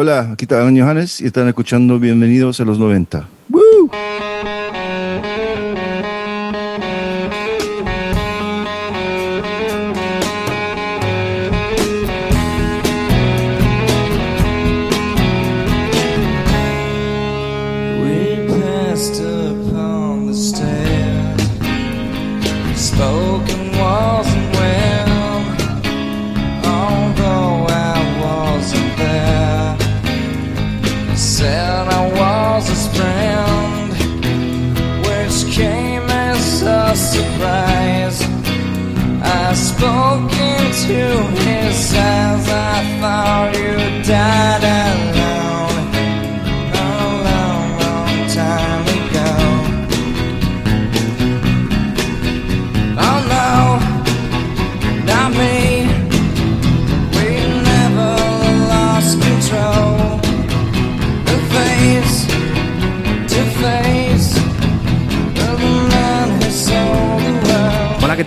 Hola, aquí está Johannes y están escuchando Bienvenidos a los 90.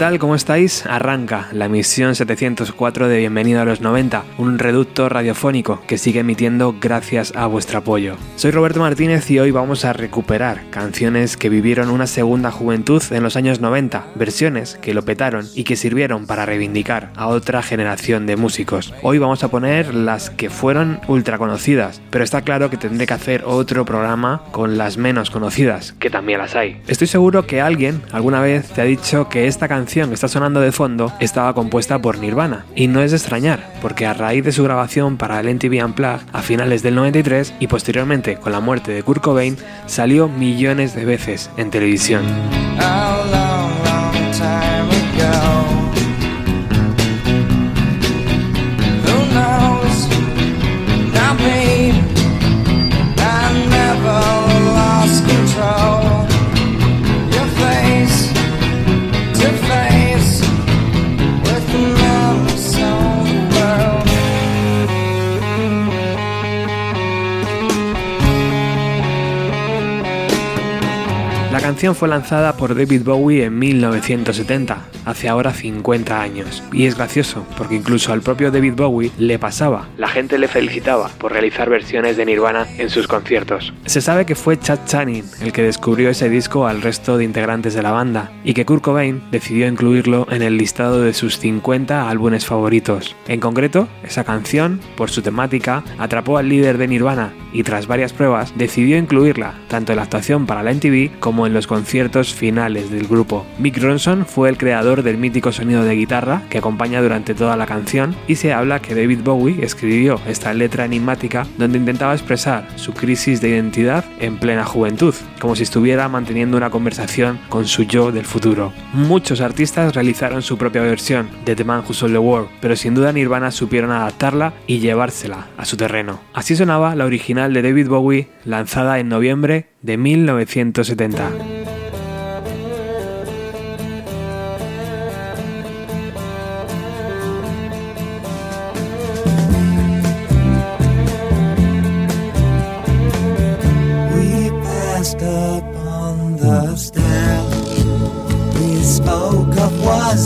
¿Cómo estáis? Arranca la emisión 704 de Bienvenido a los 90, un reducto radiofónico que sigue emitiendo gracias a vuestro apoyo. Soy Roberto Martínez y hoy vamos a recuperar canciones que vivieron una segunda juventud en los años 90, versiones que lo petaron y que sirvieron para reivindicar a otra generación de músicos. Hoy vamos a poner las que fueron ultra conocidas, pero está claro que tendré que hacer otro programa con las menos conocidas, que también las hay. Estoy seguro que alguien alguna vez te ha dicho que esta canción que está sonando de fondo estaba compuesta por Nirvana. Y no es de extrañar, porque a raíz de su grabación para el MTV Unplugged a finales del 93 y posteriormente con la muerte de Kurt Cobain, salió millones de veces en televisión. Fue lanzada por David Bowie en 1970, hace ahora 50 años. Y es gracioso, porque incluso al propio David Bowie le pasaba. La gente le felicitaba por realizar versiones de Nirvana en sus conciertos. Se sabe que fue Chad Channing el que descubrió ese disco al resto de integrantes de la banda, y que Kurt Cobain decidió incluirlo en el listado de sus 50 álbumes favoritos. En concreto, esa canción, por su temática, atrapó al líder de Nirvana y tras varias pruebas decidió incluirla tanto en la actuación para la MTV como en los conciertos finales del grupo. Mick Ronson fue el creador del mítico sonido de guitarra que acompaña durante toda la canción y se habla que David Bowie escribió esta letra enigmática donde intentaba expresar su crisis de identidad en plena juventud, como si estuviera manteniendo una conversación con su yo del futuro. Muchos artistas realizaron su propia versión de The Man Who Sold the World, pero sin duda Nirvana supieron adaptarla y llevársela a su terreno. Así sonaba la original de David Bowie lanzada en noviembre de 1970.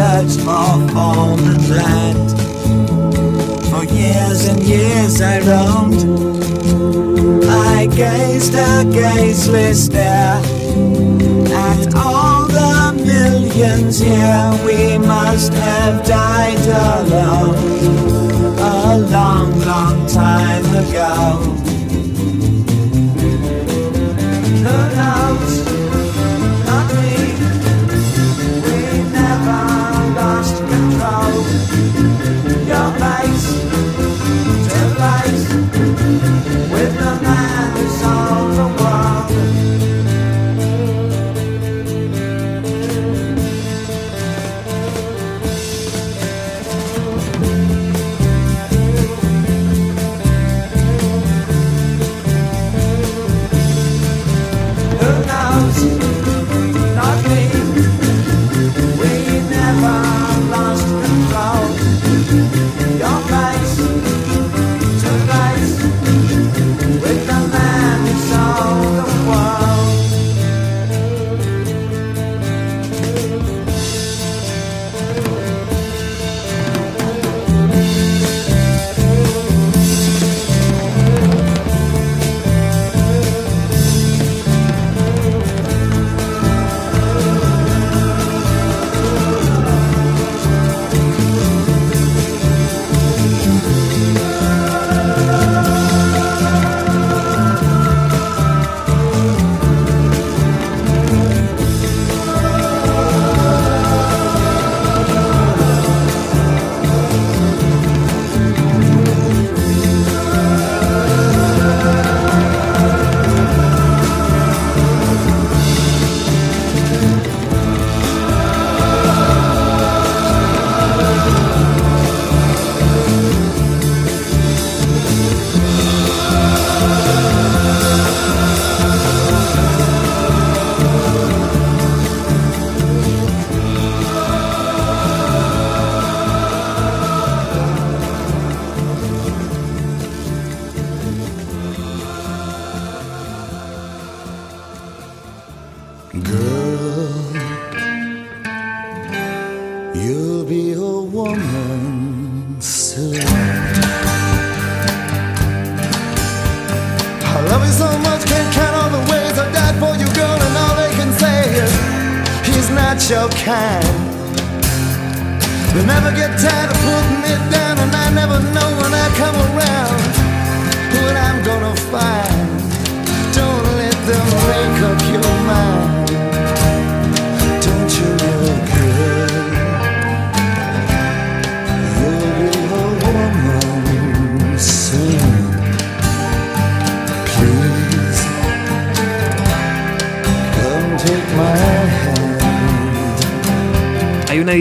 searched for land. For years and years I roamed. I gazed a gazeless stare at all the millions here. We must have died alone a long, long time ago.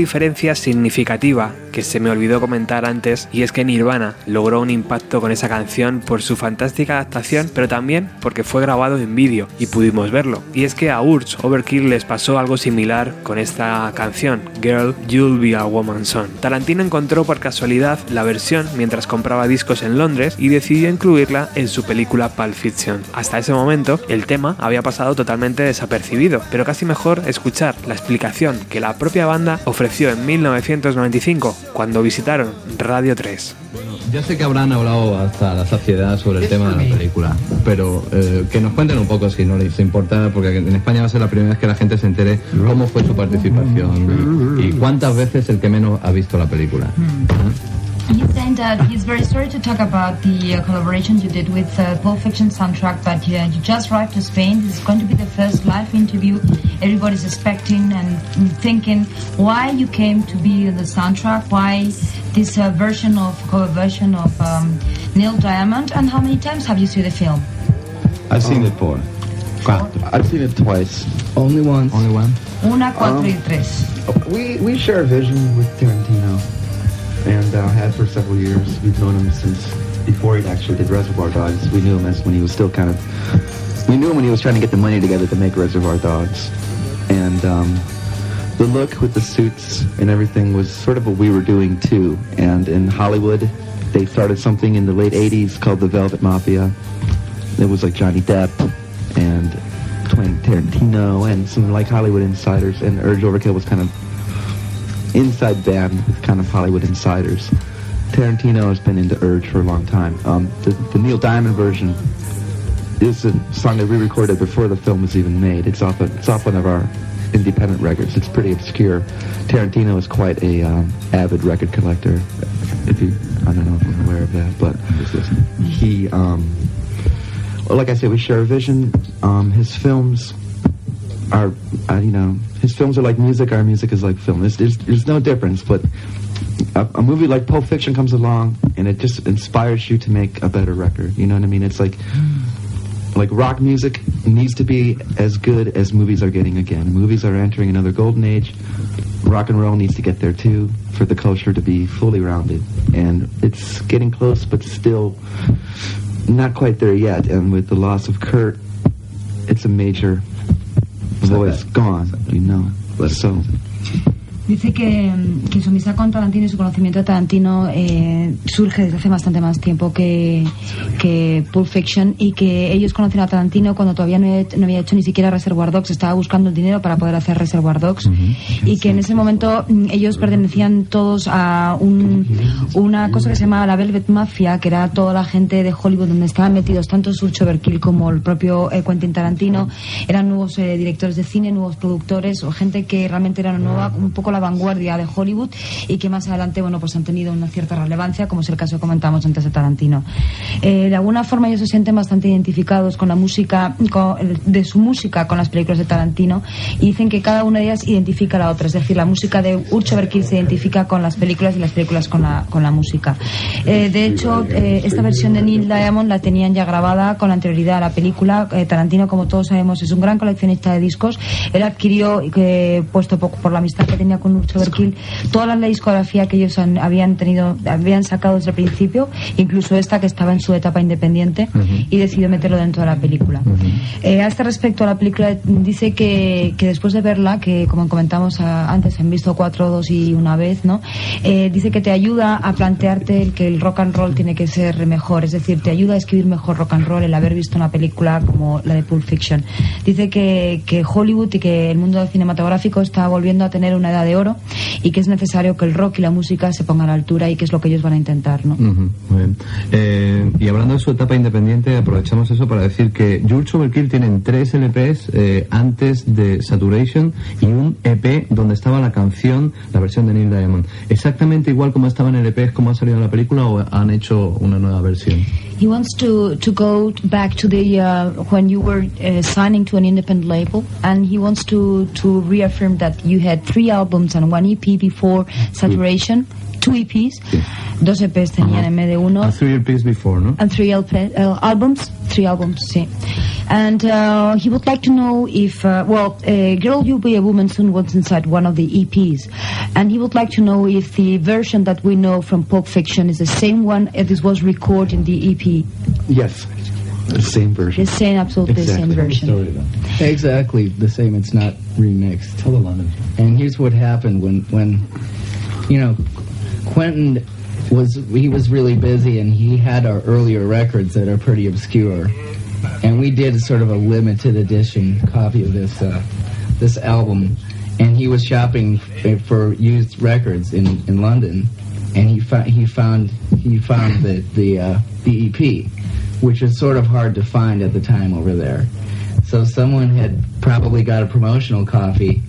Diferencia significativa que se me olvidó comentar antes y es que Nirvana logró un impacto con esa canción por su fantástica adaptación pero también porque fue grabado en vídeo y pudimos verlo. Y es que a Urge Overkill les pasó algo similar con esta canción, Girl, You'll Be a Woman Son. Tarantino encontró por casualidad la versión mientras compraba discos en Londres y decidió incluirla en su película Pulp Fiction. Hasta ese momento el tema había pasado totalmente desapercibido, pero casi mejor escuchar la explicación que la propia banda ofreció en 1995 cuando visitaron Radio 3. Ya sé que habrán hablado hasta la saciedad sobre el tema de la película, pero eh, que nos cuenten un poco si no les importa, porque en España va a ser la primera vez que la gente se entere cómo fue su participación y cuántas veces el que menos ha visto la película. He's saying that he's very sorry to talk about the uh, collaboration you did with uh, Pulp Fiction soundtrack, but uh, you just arrived to Spain. This is going to be the first live interview. Everybody's expecting and thinking why you came to be in the soundtrack, why this uh, version of cover version of um, Neil Diamond, and how many times have you seen the film? I've seen it four. I've seen it twice. Only once. Only one? Una, cuatro y tres. We we share a vision with Tarantino, and uh, had for several years. We've known him since before he actually did Reservoir Dogs. We knew him as when he was still kind of. We knew him when he was trying to get the money together to make Reservoir Dogs, and um, the look with the suits and everything was sort of what we were doing too. And in Hollywood, they started something in the late '80s called the Velvet Mafia. It was like Johnny Depp and Quentin Tarantino and some like Hollywood insiders. And Urge Overkill was kind of inside band with kind of Hollywood insiders. Tarantino has been into Urge for a long time. Um, the, the Neil Diamond version is a song that we recorded before the film was even made. It's off, a, it's off one of our independent records. It's pretty obscure. Tarantino is quite a um, avid record collector. If you, I don't know if you're aware of that, but he, um, well, like I said, we share a vision. Um, his films are, uh, you know, his films are like music. Our music is like film. There's, there's, there's no difference, but a, a movie like Pulp Fiction comes along and it just inspires you to make a better record. You know what I mean? It's like, like rock music needs to be as good as movies are getting again. Movies are entering another golden age. Rock and roll needs to get there too for the culture to be fully rounded. And it's getting close, but still not quite there yet. And with the loss of Kurt, it's a major voice gone, you know. So Dice que, que su amistad con Tarantino y su conocimiento de Tarantino eh, surge desde hace bastante más tiempo que, que Pulp Fiction y que ellos conocen a Tarantino cuando todavía no, he- no había hecho ni siquiera Reservoir Dogs, estaba buscando el dinero para poder hacer Reservoir Dogs. Y que en ese momento mm, ellos pertenecían todos a un- una cosa que se llamaba la Velvet Mafia, que era toda la gente de Hollywood donde estaban metidos tanto Surch Overkill como el propio eh, Quentin Tarantino, eran nuevos eh, directores de cine, nuevos productores o gente que realmente era nueva, un poco la vanguardia de Hollywood y que más adelante bueno pues han tenido una cierta relevancia, como es el caso que comentamos antes de Tarantino. Eh, de alguna forma ellos se sienten bastante identificados con la música, con- de su música con las películas de Tarantino y dicen que cada una de ellas identifica a la otra, es decir, la música de Urch Overkill se identifica con las películas y las películas con la, con la música. Eh, de hecho, eh, esta versión de Neil Diamond la tenían ya grabada con anterioridad a la película. Eh, Tarantino, como todos sabemos, es un gran coleccionista de discos. Él adquirió, eh, puesto por, por la amistad que tenía con Urch Overkill, toda la discografía que ellos han- habían tenido, habían sacado desde el principio, incluso esta que estaba en su etapa independiente, y decidió meterlo dentro de la película. Eh, a este respecto, a la película dice que, que después de verla, que como comentamos ah, antes, han visto cuatro, dos y una vez, ¿no? Eh, dice que te ayuda a plantearte el que el rock and roll tiene que ser mejor, es decir, te ayuda a escribir mejor rock and roll el haber visto una película como la de Pulp Fiction. Dice que, que Hollywood y que el mundo cinematográfico está volviendo a tener una edad de y que es necesario que el rock y la música se pongan a la altura y que es lo que ellos van a intentar, ¿no? Ujú, muy bien. Eh, y hablando de su etapa independiente, aprovechamos eso para decir que George Overkill tienen tres LPs eh, antes de Saturation y un EP donde estaba la canción, la versión de Neil Diamond. ¿Exactamente igual como estaba en el EP es como ha salido la película o han hecho una nueva versión? He wants to, to go back to the uh, when you were uh, signing to an independent label, and he wants to, to reaffirm that you had three albums and one EP before Saturation, two EPs, dos EPs tenían en vez de uno, A three EPs before, ¿no? and three LP, uh, albums, three albums, sí. And uh, he would like to know if, uh, well, uh, Girl You'll Be a Woman Soon was inside one of the EPs, and he would like to know if the version that we know from Pulp Fiction is the same one as was recorded in the EP. Yes, the same version. The same, absolutely the same version. Exactly the same. It's not remixed. Tell the London. And here's what happened when, when, you know, Quentin was he was really busy and he had our earlier records that are pretty obscure, and we did sort of a limited edition copy of this uh, this album, and he was shopping for used records in, in London, and he found he found he found the the uh, the EP, which was sort of hard to find at the time over there. So someone had probably got a promotional copy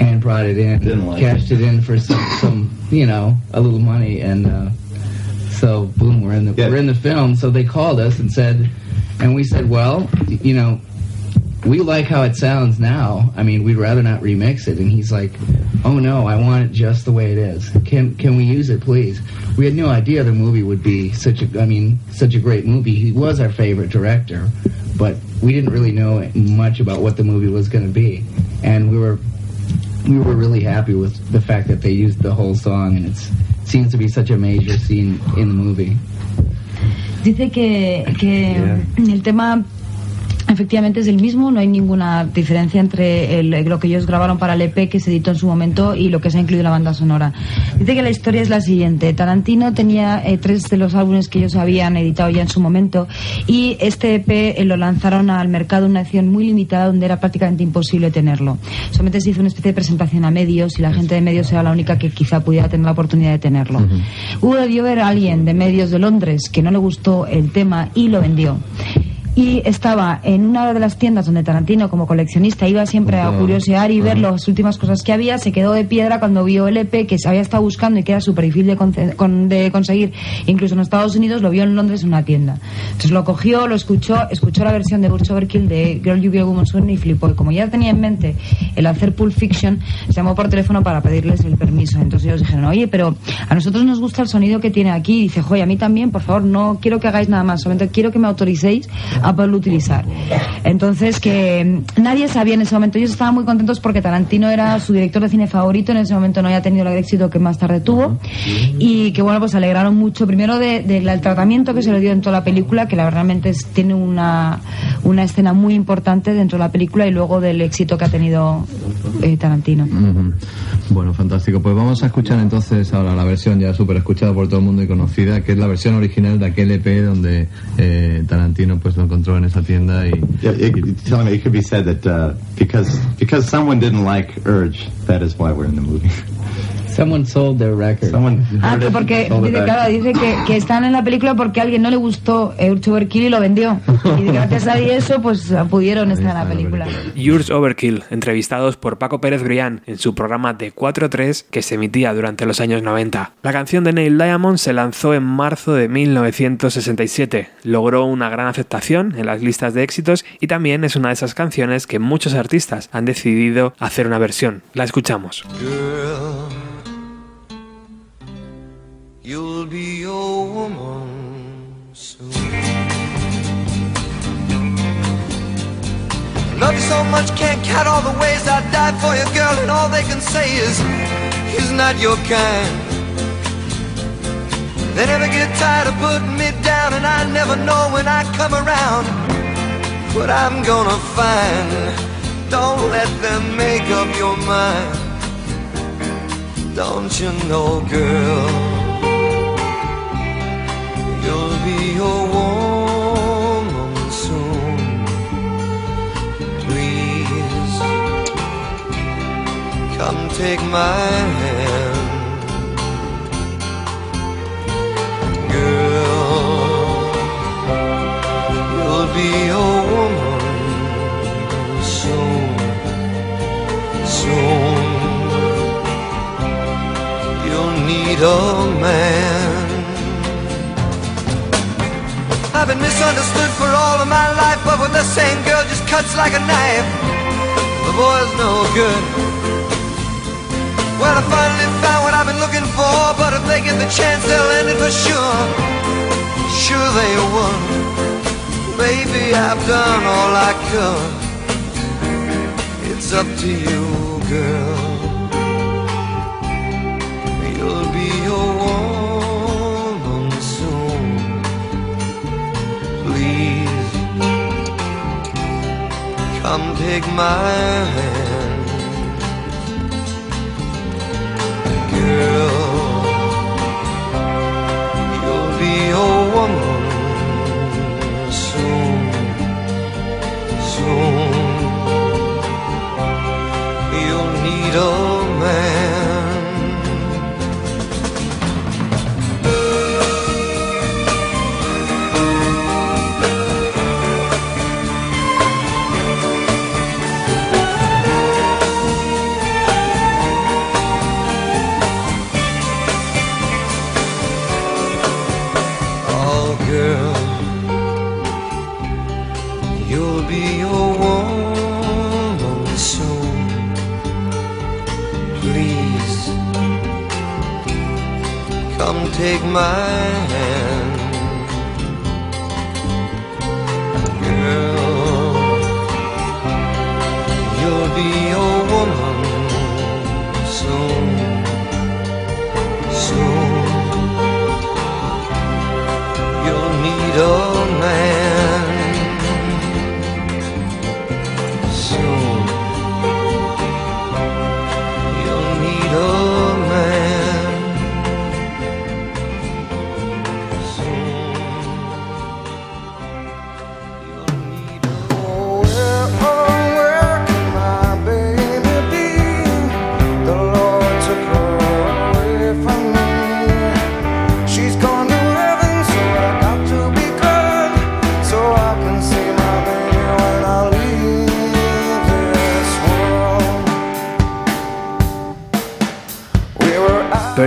and brought it in, Didn't like cashed it. in for some, some, you know, a little money, and uh, so boom, we're in the Yeah. we're in the film. So they called us and said, and we said, well, you know, we like how it sounds now. I mean, we'd rather not remix it. And he's like, oh no, I want it just the way it is. Can can we use it, please? We had no idea the movie would be such a, I mean, such a great movie. He was our favorite director, but we didn't really know much about what the movie was going to be, and we were we were really happy with the fact that they used the whole song, and it seems to be such a major scene in the movie. Dice que, que el tema efectivamente es el mismo, no hay ninguna diferencia entre el- lo que ellos grabaron para el EP que se editó en su momento y lo que se ha incluido en la banda sonora. Dice que la historia es la siguiente. Tarantino tenía eh, tres de los álbumes que ellos habían editado ya en su momento y este EP eh, lo lanzaron al mercado en una edición muy limitada donde era prácticamente imposible tenerlo. Solamente se hizo una especie de presentación a medios y la gente de medios era la única que quizá pudiera tener la oportunidad de tenerlo. Hubo debió ver a alguien de medios de Londres que no le gustó el tema y lo vendió. Y estaba en una de las tiendas donde Tarantino, como coleccionista, iba siempre a curiosear y ver las últimas cosas que había. Se quedó de piedra cuando vio el EP que se había estado buscando y que era súper difícil de, con- de conseguir, incluso en Estados Unidos, lo vio en Londres en una tienda. Entonces lo cogió, lo escuchó, escuchó la versión de Butch Overkill de Girl You Be a Woman Soon y flipó. Y como ya tenía en mente el hacer Pulp Fiction, se llamó por teléfono para pedirles el permiso. Entonces ellos dijeron, oye, pero a nosotros nos gusta el sonido que tiene aquí. Y dice, joder, a mí también, por favor, no quiero que hagáis nada más, solamente quiero que me autoricéis a poderlo utilizar. Entonces que mm, nadie sabía en ese momento. Ellos estaban muy contentos porque Tarantino era su director de cine favorito. En ese momento no había tenido el éxito que más tarde tuvo. Y que bueno, pues alegraron mucho. Primero de- del tratamiento que se le dio en toda la película, que la realmente es- tiene una, una escena muy importante dentro de la película y luego del éxito que ha tenido eh, Tarantino. Bueno, fantástico. Pues vamos a escuchar entonces ahora la versión ya súper escuchada por todo el mundo y conocida, que es la versión original de aquel EP donde eh, Tarantino pues lo encontró en esa tienda y... Yeah, it, me it could be said that uh, because because someone didn't like Urge, that is why we're in the movie. Someone sold their record. Someone Ah, que porque, dice, claro, dice que, que están en la película porque a alguien no le gustó Urge Overkill y lo vendió. Y gracias a eso, pues pudieron estar en la película. Yours Overkill, entrevistados por Paco Pérez Brián en su programa de 4-3 que se emitía durante los años 90. La canción de Neil Diamond se lanzó en marzo de 1967, logró una gran aceptación en las listas de éxitos y también es una de esas canciones que muchos artistas han decidido hacer una versión. La escuchamos. Girl, you'll be a woman soon. Love you so much, can't count all the ways I died for you, girl, and all they can say is he's not your kind. They never get tired of putting me down, and I never know when I come around what I'm gonna find. Don't let them make up your mind. Don't you know, girl? Take my hand. Girl, you'll be a woman soon, soon. You'll need a man. I've been misunderstood for all of my life, but with the same girl just cuts like a knife. The boy's no good. Well, I finally found what I've been looking for, but if they get the chance, they'll end it for sure. Sure they would. Baby, I've done all I could. It's up to you, girl. You'll be a woman soon. Please come take my hand, girl. Take my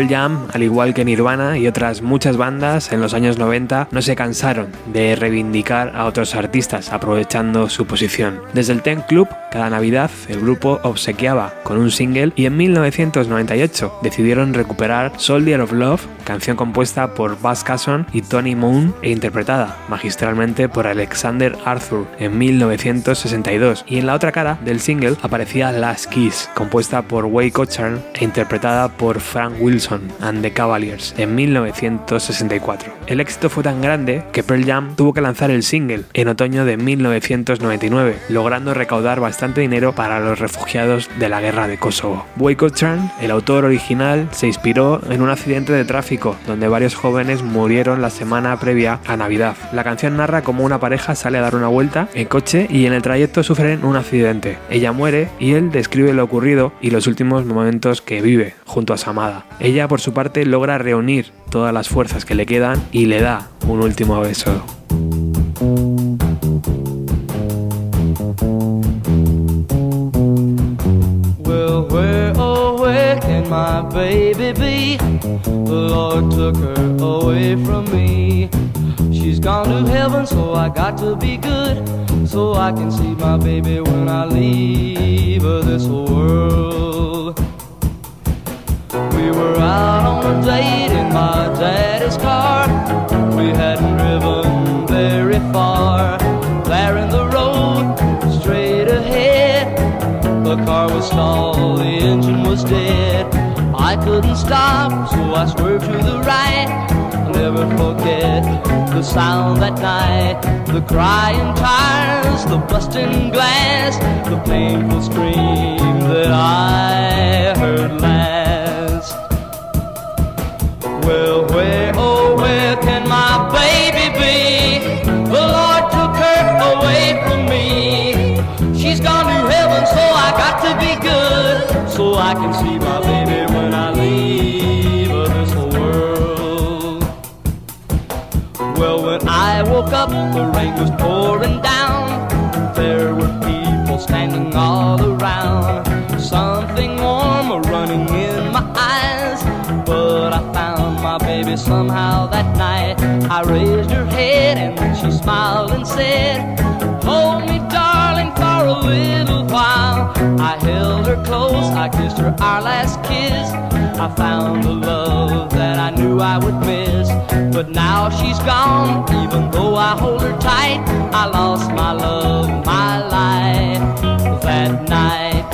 Jam, al igual que Nirvana y otras muchas bandas en los años 90, no se cansaron de reivindicar a otros artistas aprovechando su posición. Desde el Ten Club, cada Navidad el grupo obsequiaba con un single y en 1998 decidieron recuperar Soldier of Love, canción compuesta por Buzz Casson y Tony Moon e interpretada magistralmente por Alexander Arthur en 1962. Y en la otra cara del single aparecía Last Kiss, compuesta por Way Cochran e interpretada por Frank Wilson and the Cavaliers en 1964. El éxito fue tan grande que Pearl Jam tuvo que lanzar el single en otoño de 1999, logrando recaudar bastante dinero para los refugiados de la guerra de Kosovo. Cochran, el autor original, se inspiró en un accidente de tráfico donde varios jóvenes murieron la semana previa a Navidad. La canción narra cómo una pareja sale a dar una vuelta en coche y en el trayecto sufren un accidente. Ella muere y él describe lo ocurrido y los últimos momentos que vive junto a su amada. Ella, por su parte, logra reunir todas las fuerzas que le quedan y le da un último beso. Where, oh, where can my baby be? The Lord took her away from me. She's gone to heaven, so I got to be good. So I can see my baby when I leave this world. We were out on a date in my daddy's car. We hadn't driven very far. There in the road, straight ahead. The car was stalled, engine was dead. I couldn't stop, so I swerved to the right. I'll never forget the sound that night. The crying tires, the busting glass, the painful scream that I heard last. Well, where, oh, where I can see my baby when I leave this world. Well, when I woke up, the rain was pouring down. There were people standing all around. Something warm running in my eyes. But I found my baby somehow that night. I raised her head and she smiled and said, I held her close, I kissed her our last kiss. I found the love that I knew I would miss. But now she's gone, even though I hold her tight. I lost my love, my life that night.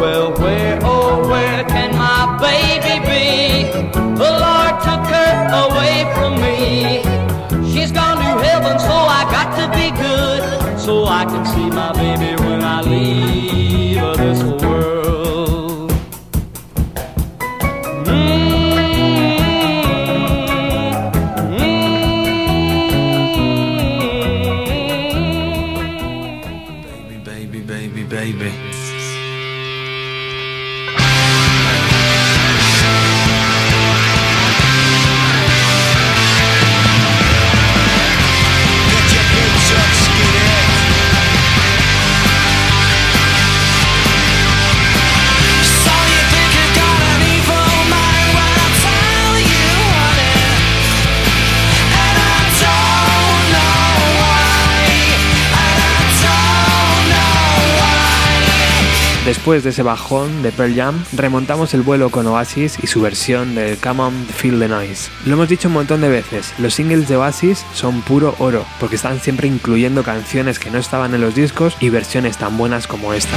Well, where, oh, where can my baby be? The Lord took her away from me. She's gone to heaven, so I got to be good. So I can see my baby Después de ese bajón de Pearl Jam, remontamos el vuelo con Oasis y su versión del Come On Feel the Noise. Lo hemos dicho un montón de veces, los singles de Oasis son puro oro, porque están siempre incluyendo canciones que no estaban en los discos y versiones tan buenas como esta.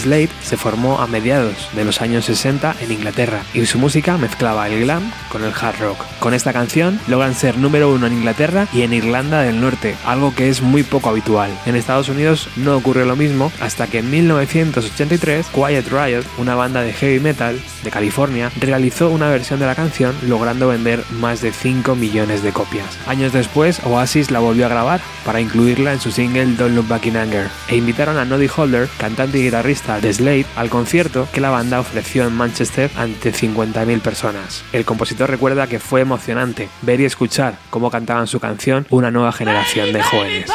Slade se formó a mediados de los años 60 en Inglaterra y su música mezclaba el glam con el hard rock. Con esta canción logran ser número uno en Inglaterra y en Irlanda del Norte, algo que es muy poco habitual. En Estados Unidos no ocurre lo mismo hasta que en 1983 Quiet Riot, una banda de heavy metal de California, realizó una versión de la canción logrando vender más de 5 millones de copias. Años después Oasis la volvió a grabar para incluirla en su single Don't Look Back in Anger e invitaron a Noddy Holder, cantante y guitarrista de Slade, al concierto que la banda ofreció en Manchester ante 50.000 personas. El compositor recuerda que fue emocionante ver y escuchar cómo cantaban su canción una nueva generación de jóvenes.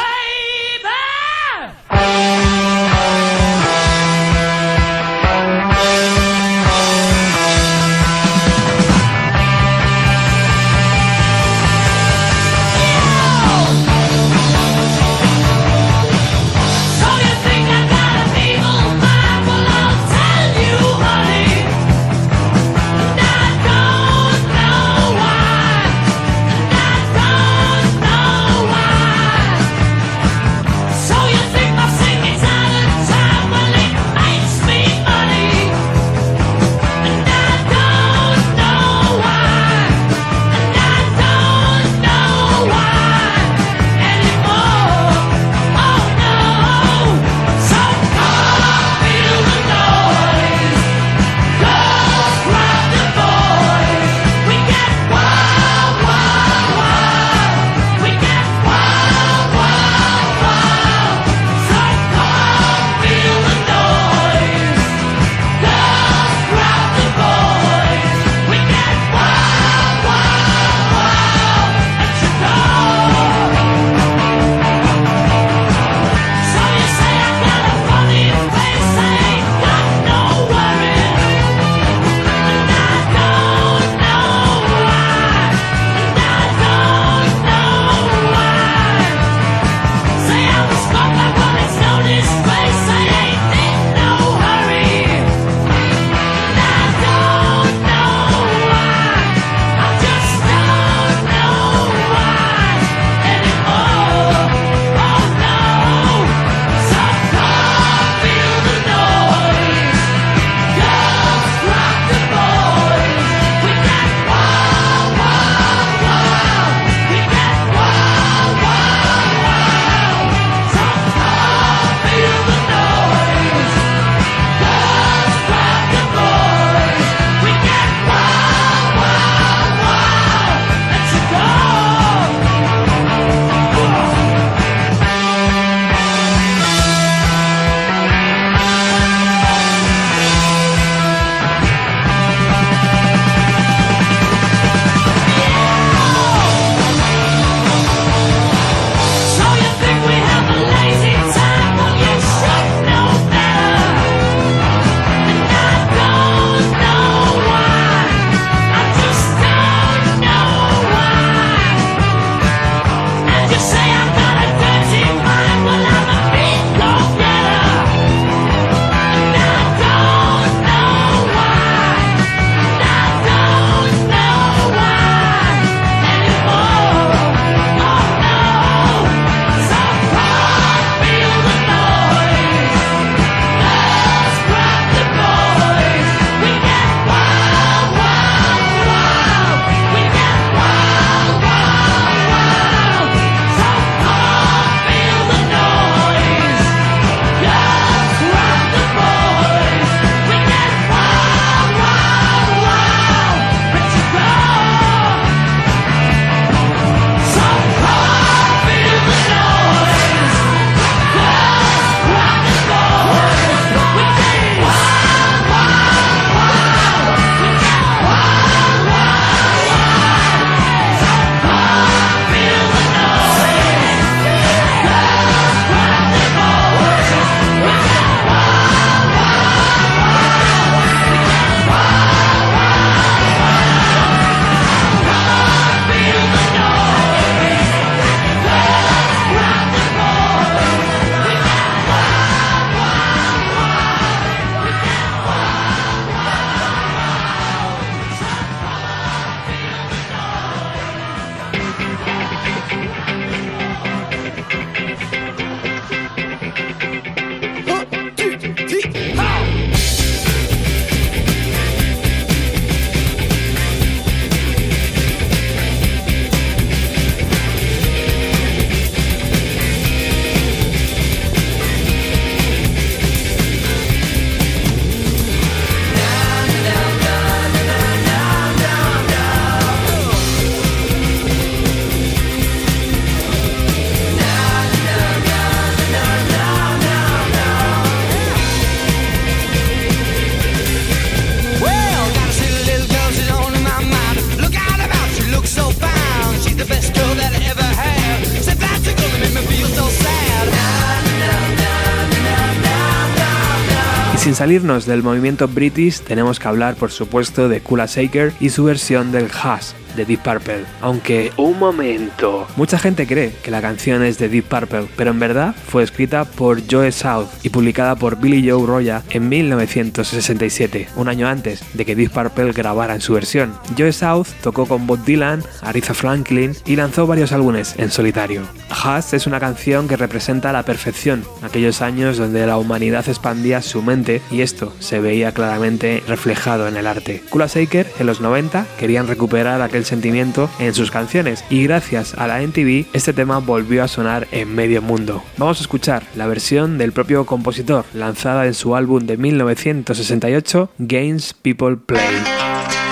Salirnos del movimiento british, tenemos que hablar, por supuesto, de Kula Shaker y su versión del Hash, de Deep Purple. Aunque, un momento, mucha gente cree que la canción es de Deep Purple, pero en verdad fue escrita por Joe South y publicada por Billy Joe Roya en 1967, un año antes de que Deep Purple grabara en su versión. Joe South tocó con Bob Dylan, Aretha Franklin y lanzó varios álbumes en solitario. Hush es una canción que representa a la perfección aquellos años donde la humanidad expandía su mente y esto se veía claramente reflejado en el arte. Kula Shaker en los 90 querían recuperar aquel sentimiento en sus canciones y gracias a la MTV este tema volvió a sonar en medio mundo. Vamos a escuchar la versión del propio compositor lanzada en su álbum de 1968 Games People Play.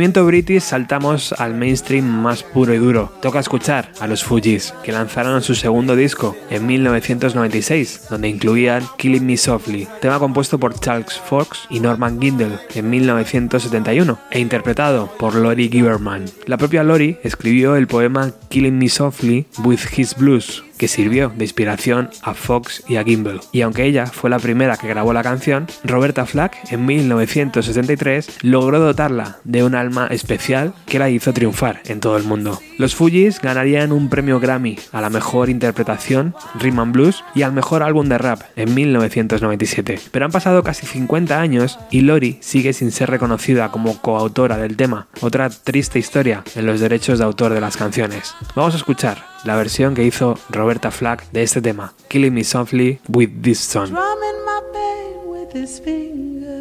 Movimiento british saltamos al mainstream más puro y duro. Toca escuchar a los Fugees, que lanzaron su segundo disco en 1996, donde incluían Killing Me Softly, tema compuesto por Charles Fox y Norman Gindel en 1971 e interpretado por Lori Giverman. La propia Lori escribió el poema Killing Me Softly with His Blues, que sirvió de inspiración a Fox y a Gimbel. Y aunque ella fue la primera que grabó la canción, Roberta Flack en 1973 logró dotarla de un alma especial que la hizo triunfar en todo el mundo. Los Fugees ganarían un premio Grammy a la mejor interpretación, Rhythm and Blues, y al mejor álbum de rap en 1997. Pero han pasado casi 50 años y Lori sigue sin ser reconocida como coautora del tema, otra triste historia en los derechos de autor de las canciones. Vamos a escuchar la versión que hizo Roberta Flack de este tema, Killing Me Softly with This Song. Drumming my pain with his fingers,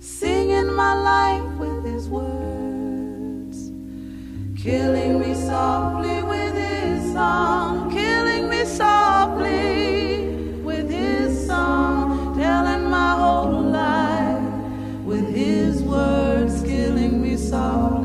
singing my life with his words, killing me softly with his song, killing me softly with his song, telling my whole life with his words, killing me softly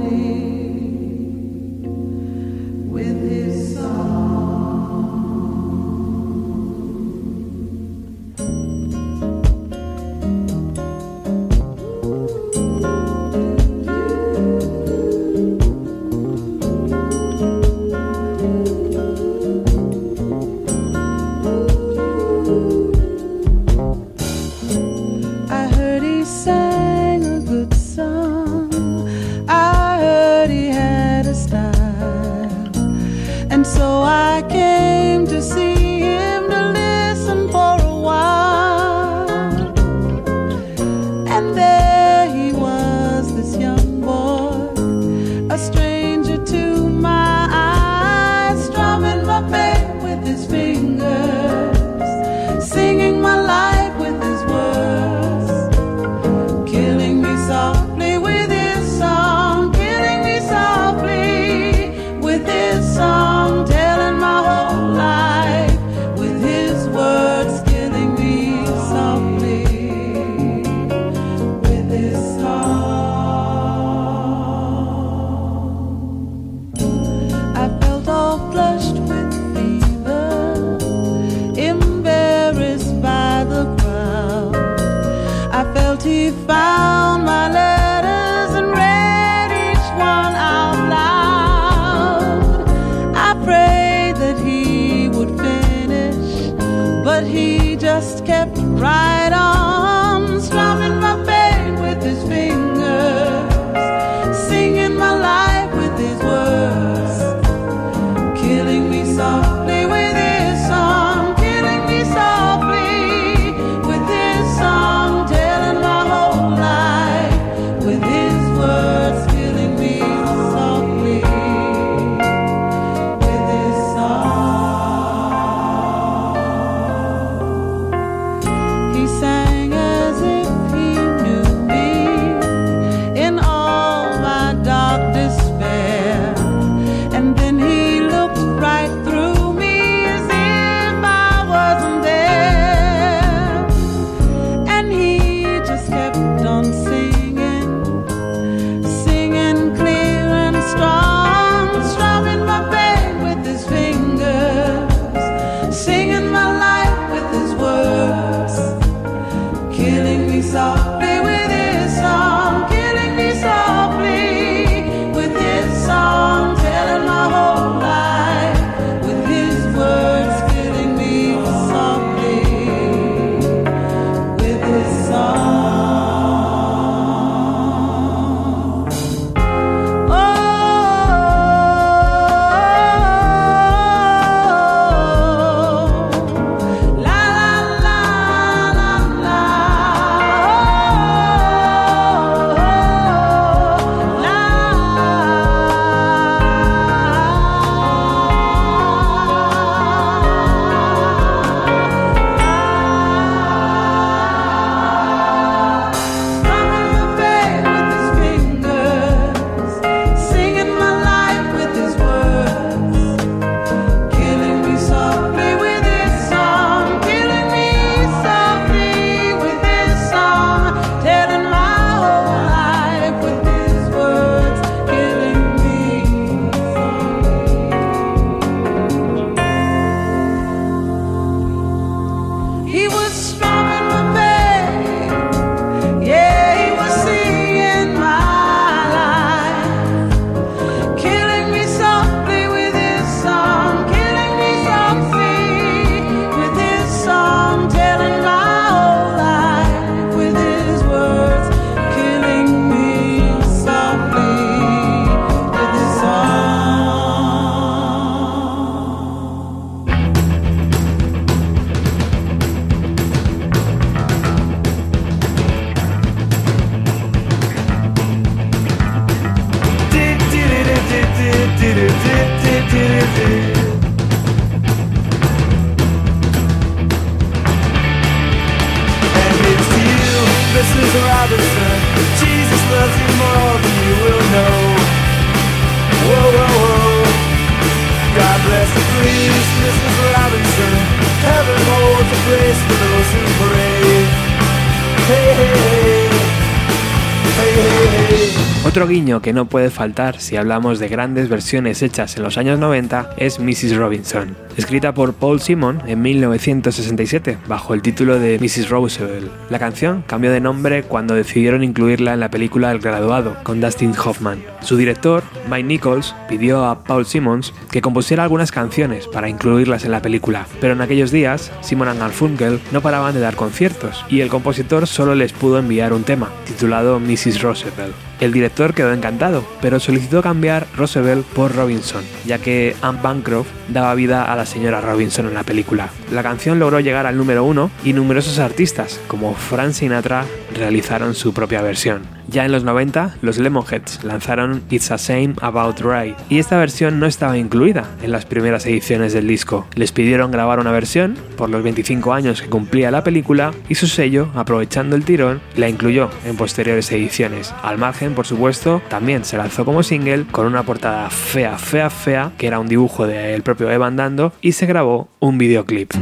que no puede faltar si hablamos de grandes versiones hechas en los años 90 es Mrs. Robinson, escrita por Paul Simon en 1967 bajo el título de Mrs. Roosevelt. La canción cambió de nombre cuando decidieron incluirla en la película El graduado con Dustin Hoffman. Su director, Mike Nichols, pidió a Paul Simmons que compusiera algunas canciones para incluirlas en la película, pero en aquellos días Simon and Garfunkel no paraban de dar conciertos y el compositor solo les pudo enviar un tema, titulado Mrs. Roosevelt. El director quedó encantado, pero solicitó cambiar Roosevelt por Robinson, ya que Anne Bancroft daba vida a la señora Robinson en la película. La canción logró llegar al número uno y numerosos artistas, como Frank Sinatra, realizaron su propia versión. Ya en los 90, los Lemonheads lanzaron It's a Shame About Right, y esta versión no estaba incluida en las primeras ediciones del disco. Les pidieron grabar una versión por los 25 años que cumplía la película y su sello, aprovechando el tirón, la incluyó en posteriores ediciones. Al margen, por supuesto, también se lanzó como single con una portada fea, fea, fea, que era un dibujo del propio Evan Dando, y se grabó un videoclip.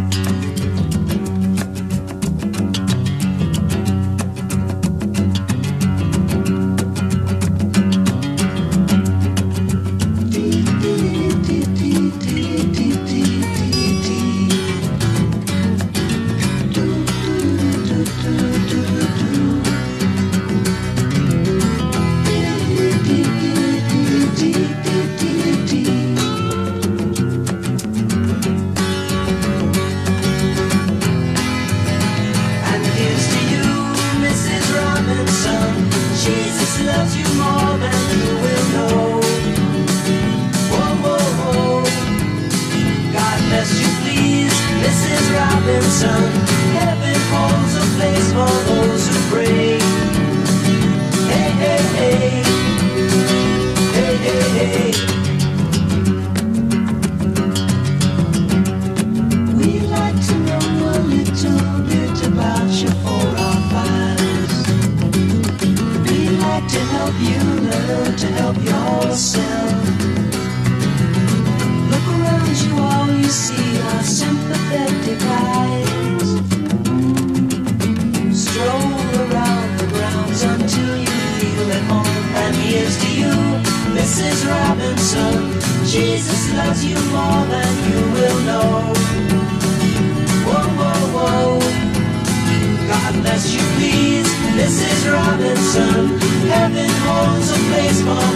Holds a place for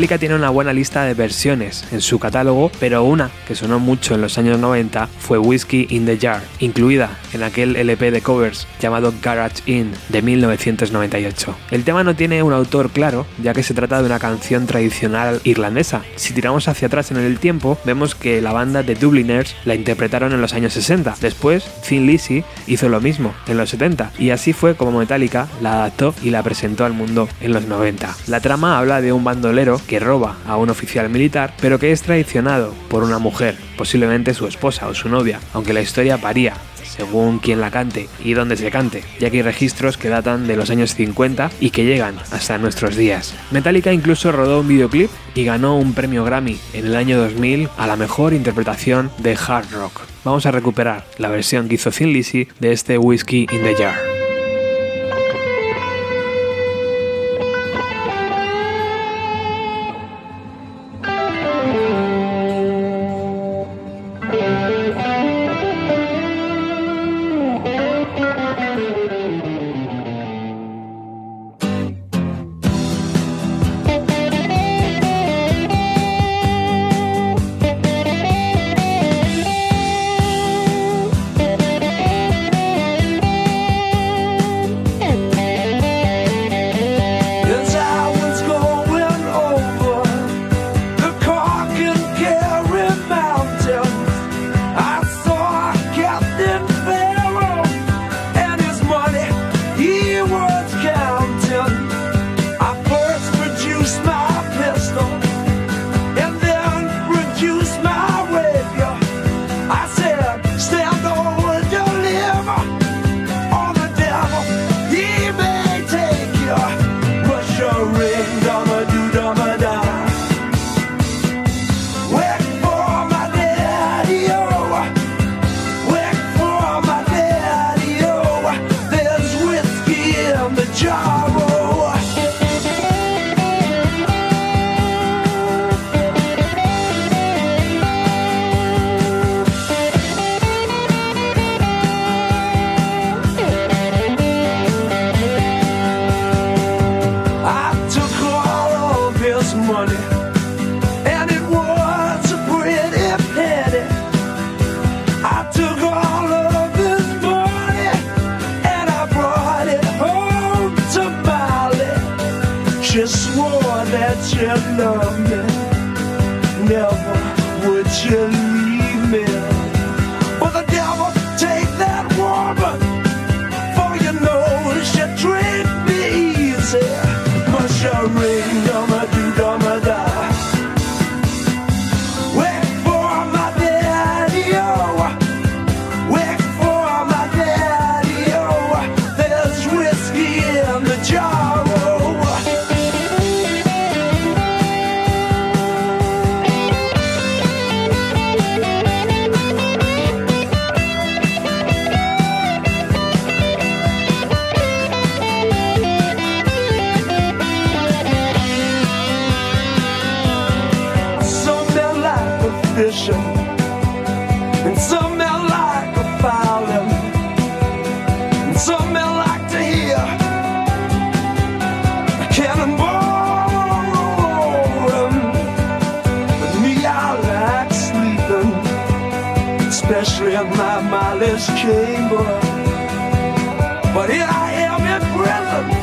Metallica tiene una buena lista de versiones en su catálogo, pero una que sonó mucho en los años 90 fue Whiskey in the Jar, incluida en aquel LP de covers llamado Garage Inn de 1998. El tema no tiene un autor claro, ya que se trata de una canción tradicional irlandesa. Si tiramos hacia atrás en el tiempo, vemos que la banda de Dubliners la interpretaron en los años 60. Después, Thin Lizzy hizo lo mismo en los 70, y así fue como Metallica la adaptó y la presentó al mundo en los 90. La trama habla de un bandolero que roba a un oficial militar, pero que es traicionado por una mujer, posiblemente su esposa o su novia, aunque la historia varía según quien la cante y dónde se cante, ya que hay registros que datan de los años 50 y que llegan hasta nuestros días. Metallica incluso rodó un videoclip y ganó un premio Grammy en el año 2000 a la mejor interpretación de hard rock. Vamos a recuperar la versión que hizo Thin de este Whiskey in the Jar. Especially in my Molly's chamber. But here I am in prison.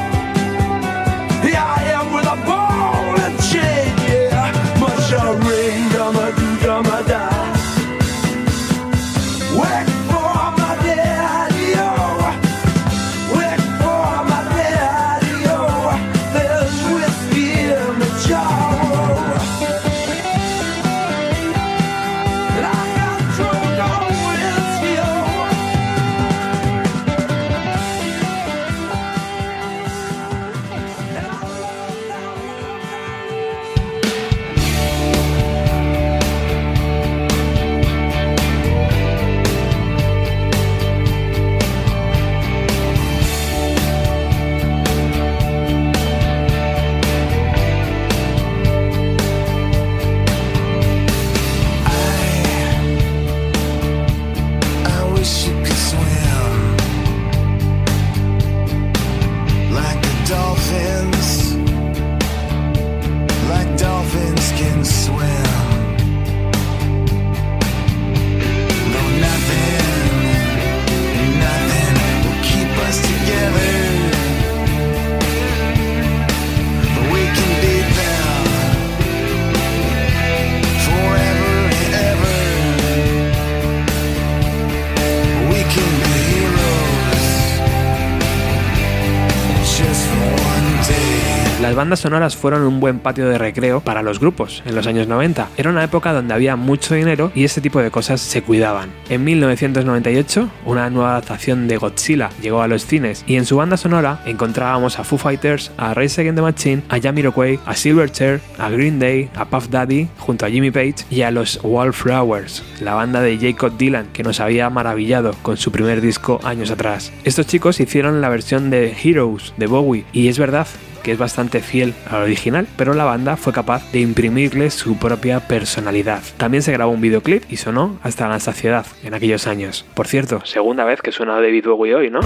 Bandas sonoras fueron un buen patio de recreo para los grupos en los años 90. Era una época donde había mucho dinero y este tipo de cosas se cuidaban. En 1998, una nueva adaptación de Godzilla llegó a los cines y en su banda sonora encontrábamos a Foo Fighters, a Rise Against the Machine, a Jamiroquai, a Silverchair, a Green Day, a Puff Daddy junto a Jimmy Page y a los Wallflowers, la banda de Jacob Dylan que nos había maravillado con su primer disco años atrás. Estos chicos hicieron la versión de Heroes de Bowie y es verdad que es bastante fiel al original, pero la banda fue capaz de imprimirle su propia personalidad. También se grabó un videoclip y sonó hasta la saciedad en aquellos años. Por cierto, segunda vez que suena David Bowie hoy, ¿no?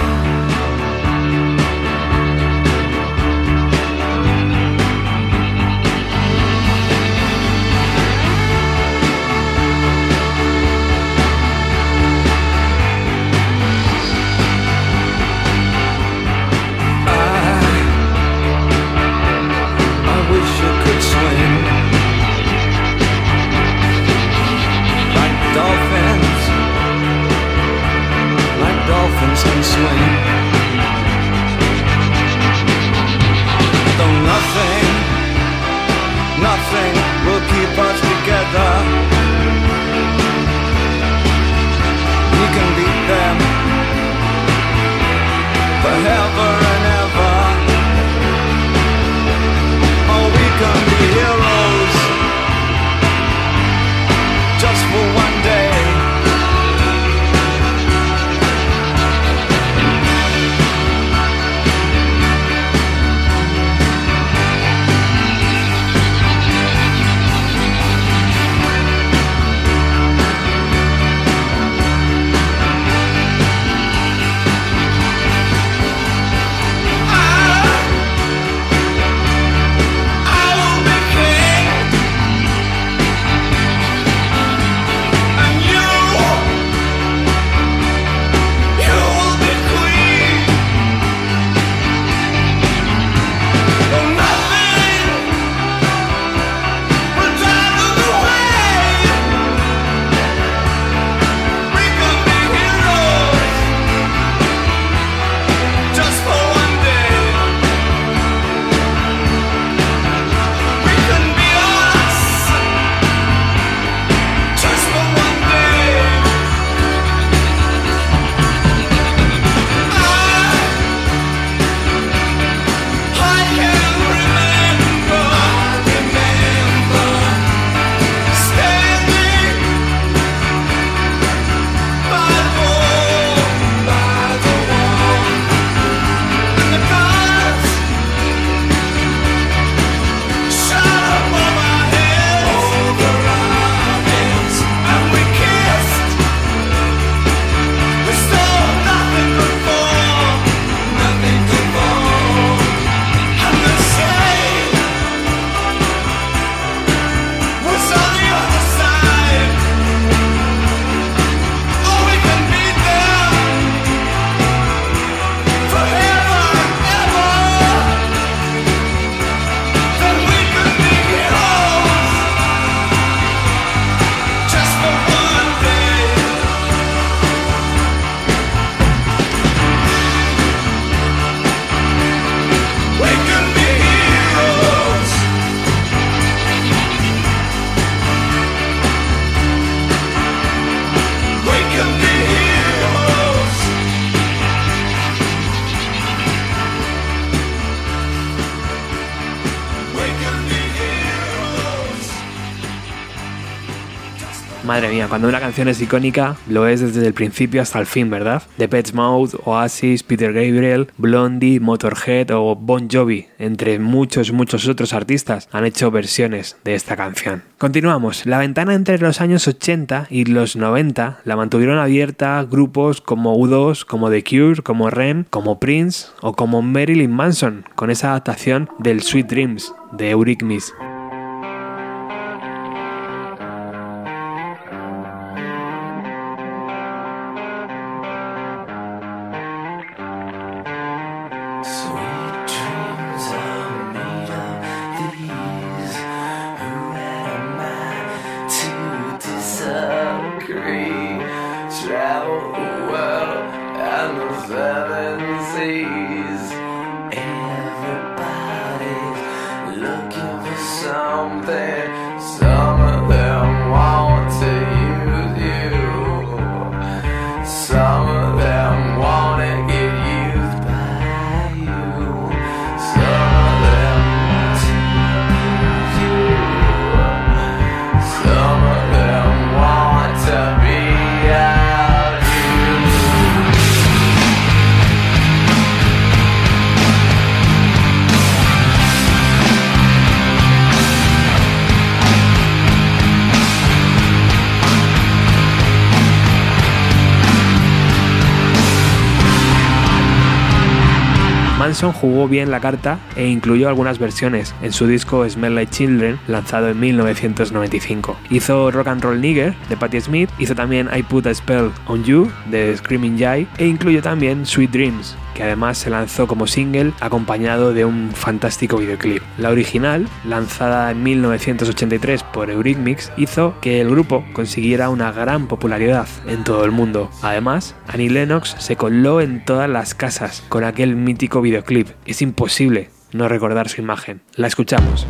Cuando una canción es icónica, lo es desde el principio hasta el fin, ¿verdad? The Pets Mouth, Oasis, Peter Gabriel, Blondie, Motorhead o Bon Jovi, entre muchos, muchos otros artistas, han hecho versiones de esta canción. Continuamos. La ventana entre los años 80 y los 90 la mantuvieron abierta grupos como U2, como The Cure, como Rem, como Prince o como Marilyn Manson, con esa adaptación del Sweet Dreams de Eurythmics. Jugó bien la carta e incluyó algunas versiones. En su disco Smell Like Children, lanzado en 1995. Hizo Rock and Roll Nigger de Patti Smith, hizo también I Put a Spell on You de Screaming Jay. E incluyó también Sweet Dreams que además se lanzó como single acompañado de un fantástico videoclip. La original, lanzada en 1983 por Eurythmics, hizo que el grupo consiguiera una gran popularidad en todo el mundo. Además, Annie Lennox se coló en todas las casas con aquel mítico videoclip. Es imposible no recordar su imagen. La escuchamos.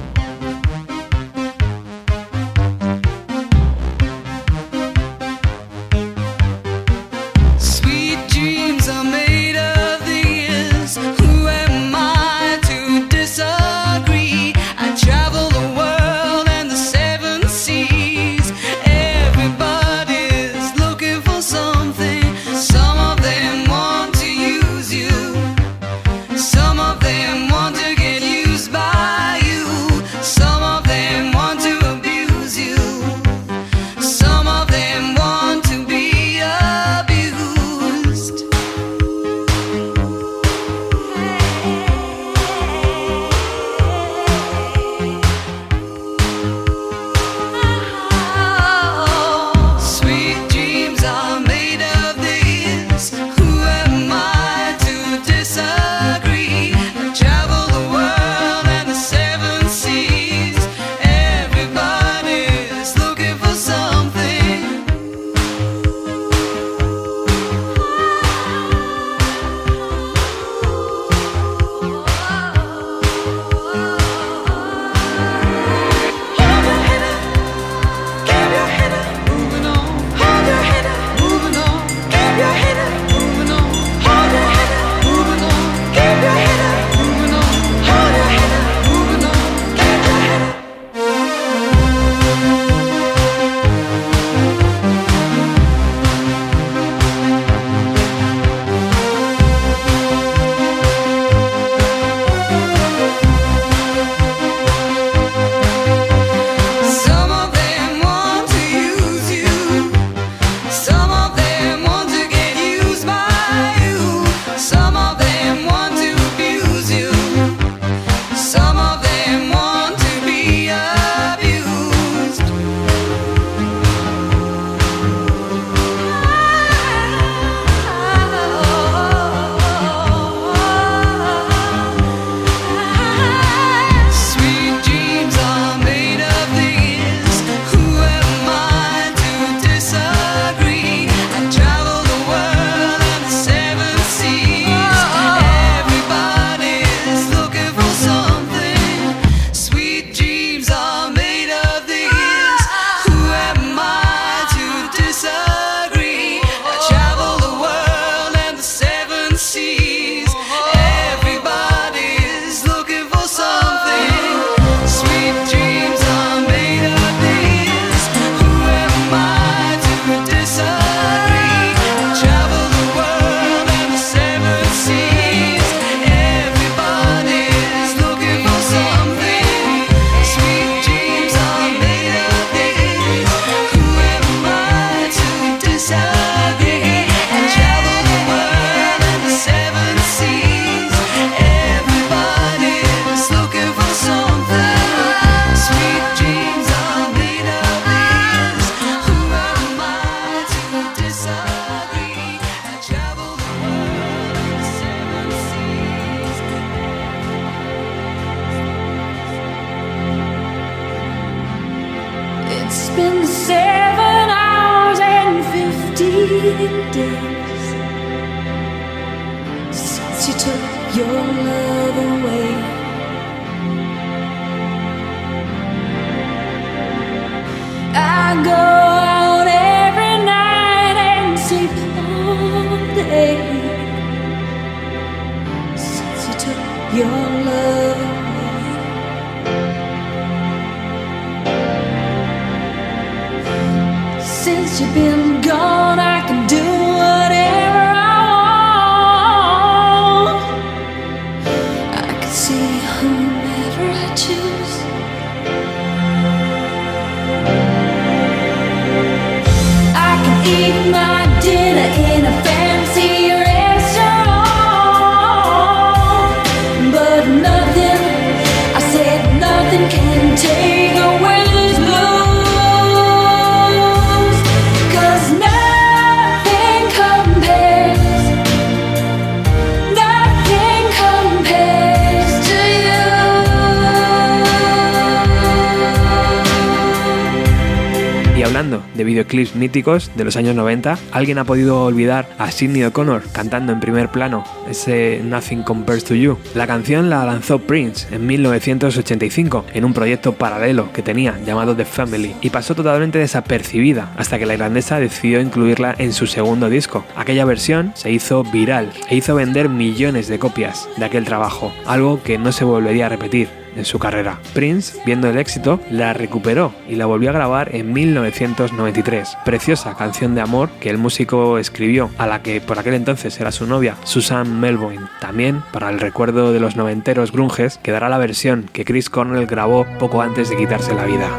De los años 90, ¿alguien ha podido olvidar a Sidney O'Connor cantando en primer plano ese Nothing Compares to You? La canción la lanzó Prince en 1985 en un proyecto paralelo que tenía llamado The Family y pasó totalmente desapercibida hasta que la irlandesa decidió incluirla en su segundo disco. Aquella versión se hizo viral e hizo vender millones de copias de aquel trabajo, algo que no se volvería a repetir en su carrera. Prince, viendo el éxito, la recuperó y la volvió a grabar en 1993. Preciosa canción de amor que el músico escribió a la que por aquel entonces era su novia, Susan Melvoin. También, para el recuerdo de los noventeros grunges, quedará la versión que Chris Cornell grabó poco antes de quitarse la vida.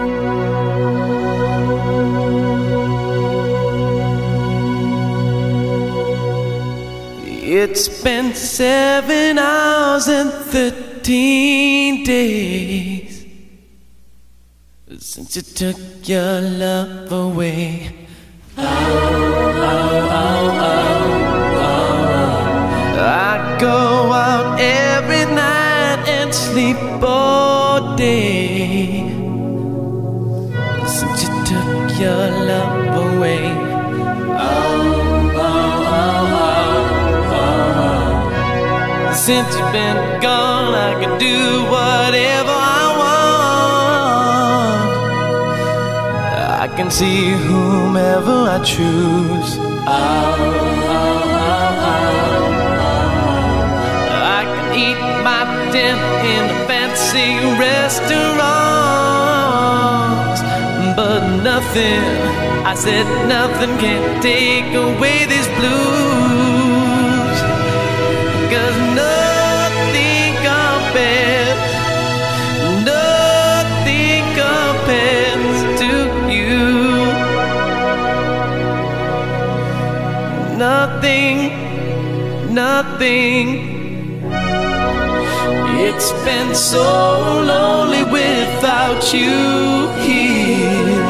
Thirteen days since you took your love away. Oh, Since you've been gone, I can do whatever I want. I can see whomever I choose. I can eat my dinner in a fancy restaurant, but nothing, I said nothing can take away these blues. Nothing, nothing. It's been so lonely without you here.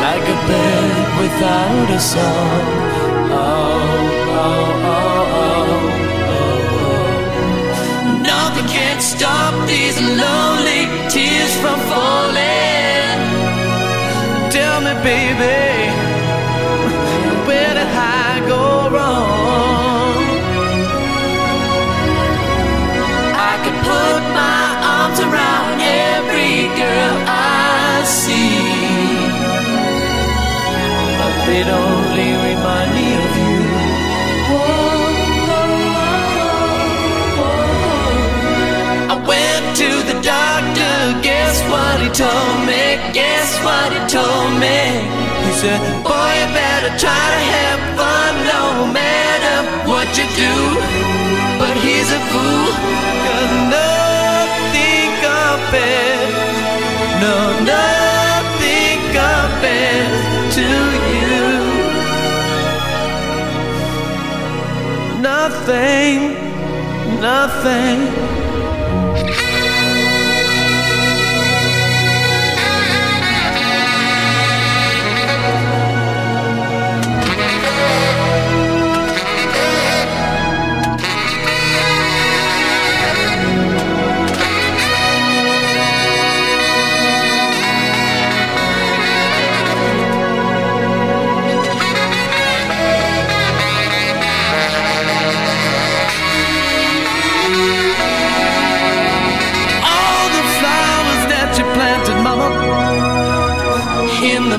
Like a bird without a song. Oh, oh, oh. Nothing can stop these lonely tears from falling. Tell me, baby, I go wrong? I could put my arms around every girl I see, but they'd only remind me of you. I went to the doctor, guess what he told me? Guess what he told me? Said, Boy, you better try to have fun no matter what you do. But he's a fool, cause nothing compares, no, nothing compares to you. Nothing, nothing.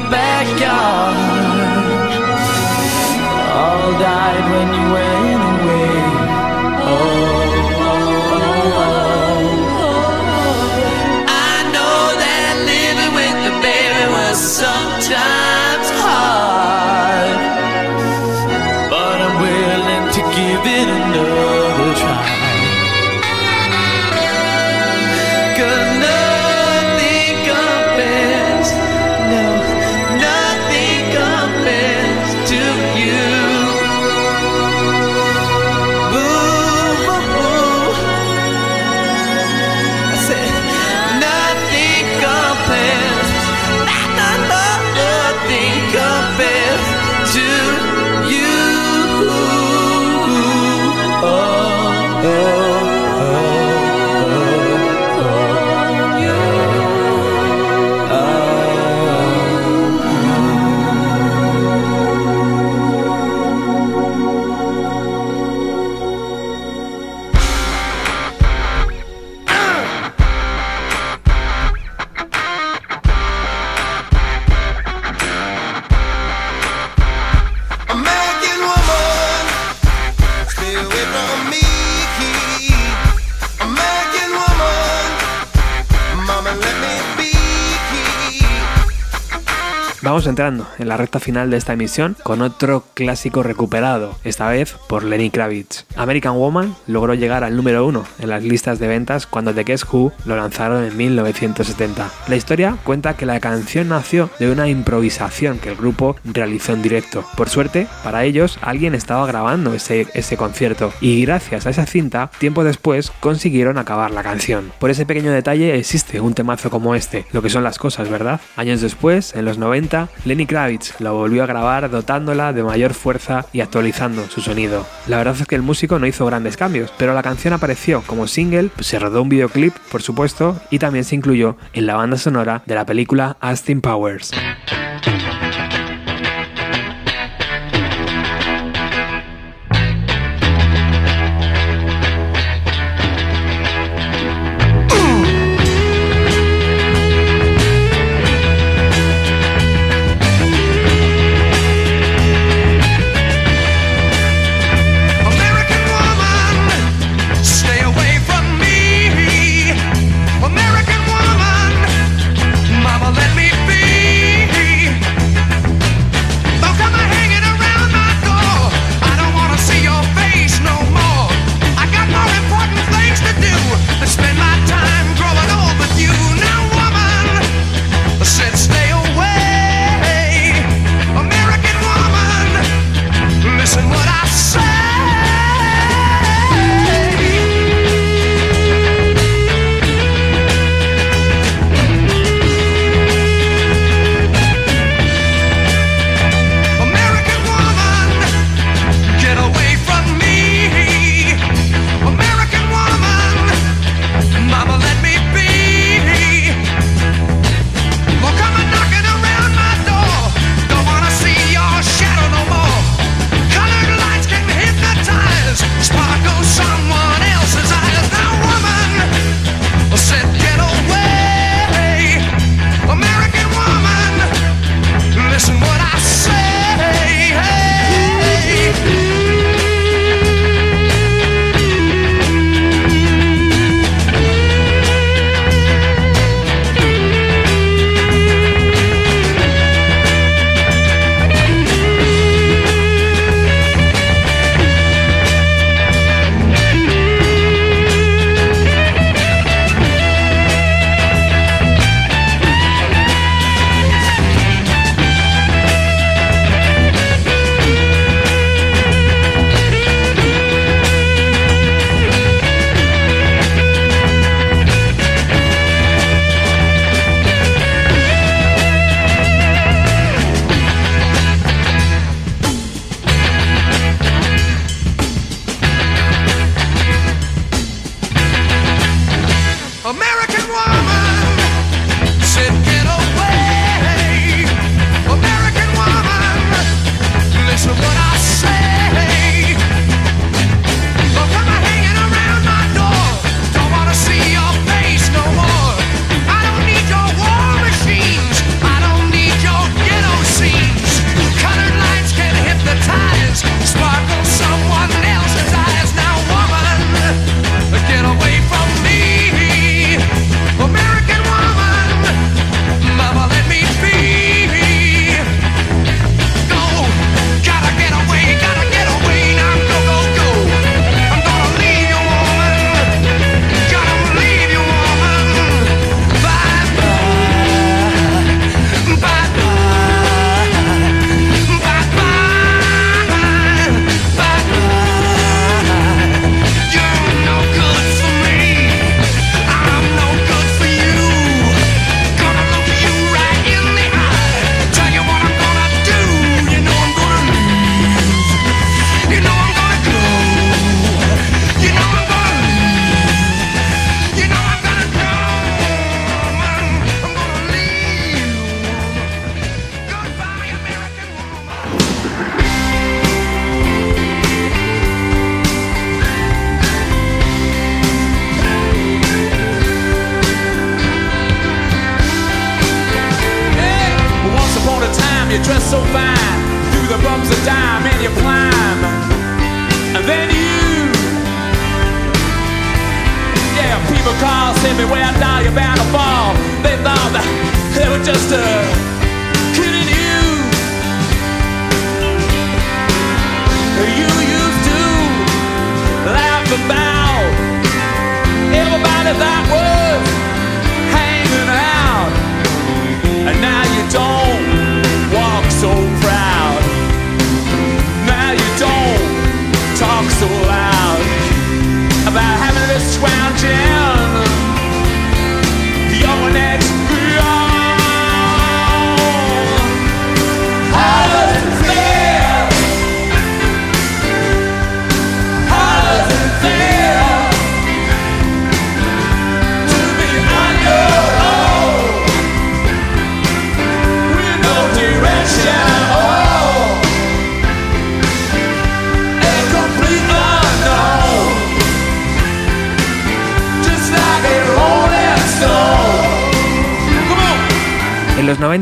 The en la recta final de esta emisión con otro clásico recuperado, esta vez por Lenny Kravitz. American Woman logró llegar al número uno en las listas de ventas cuando The Guess Who lo lanzaron en 1970. La historia cuenta que la canción nació de una improvisación que el grupo realizó en directo. Por suerte, para ellos, alguien estaba grabando ese, ese concierto y gracias a esa cinta, tiempo después consiguieron acabar la canción. Por ese pequeño detalle existe un temazo como este, lo que son las cosas, ¿verdad? Años después, en los 90, Lenny Kravitz la volvió a grabar dotándola de mayor fuerza y actualizando su sonido. La verdad es que el músico no hizo grandes cambios, pero la canción apareció como single, se rodó un videoclip, por supuesto, y también se incluyó en la banda sonora de la película Austin Powers.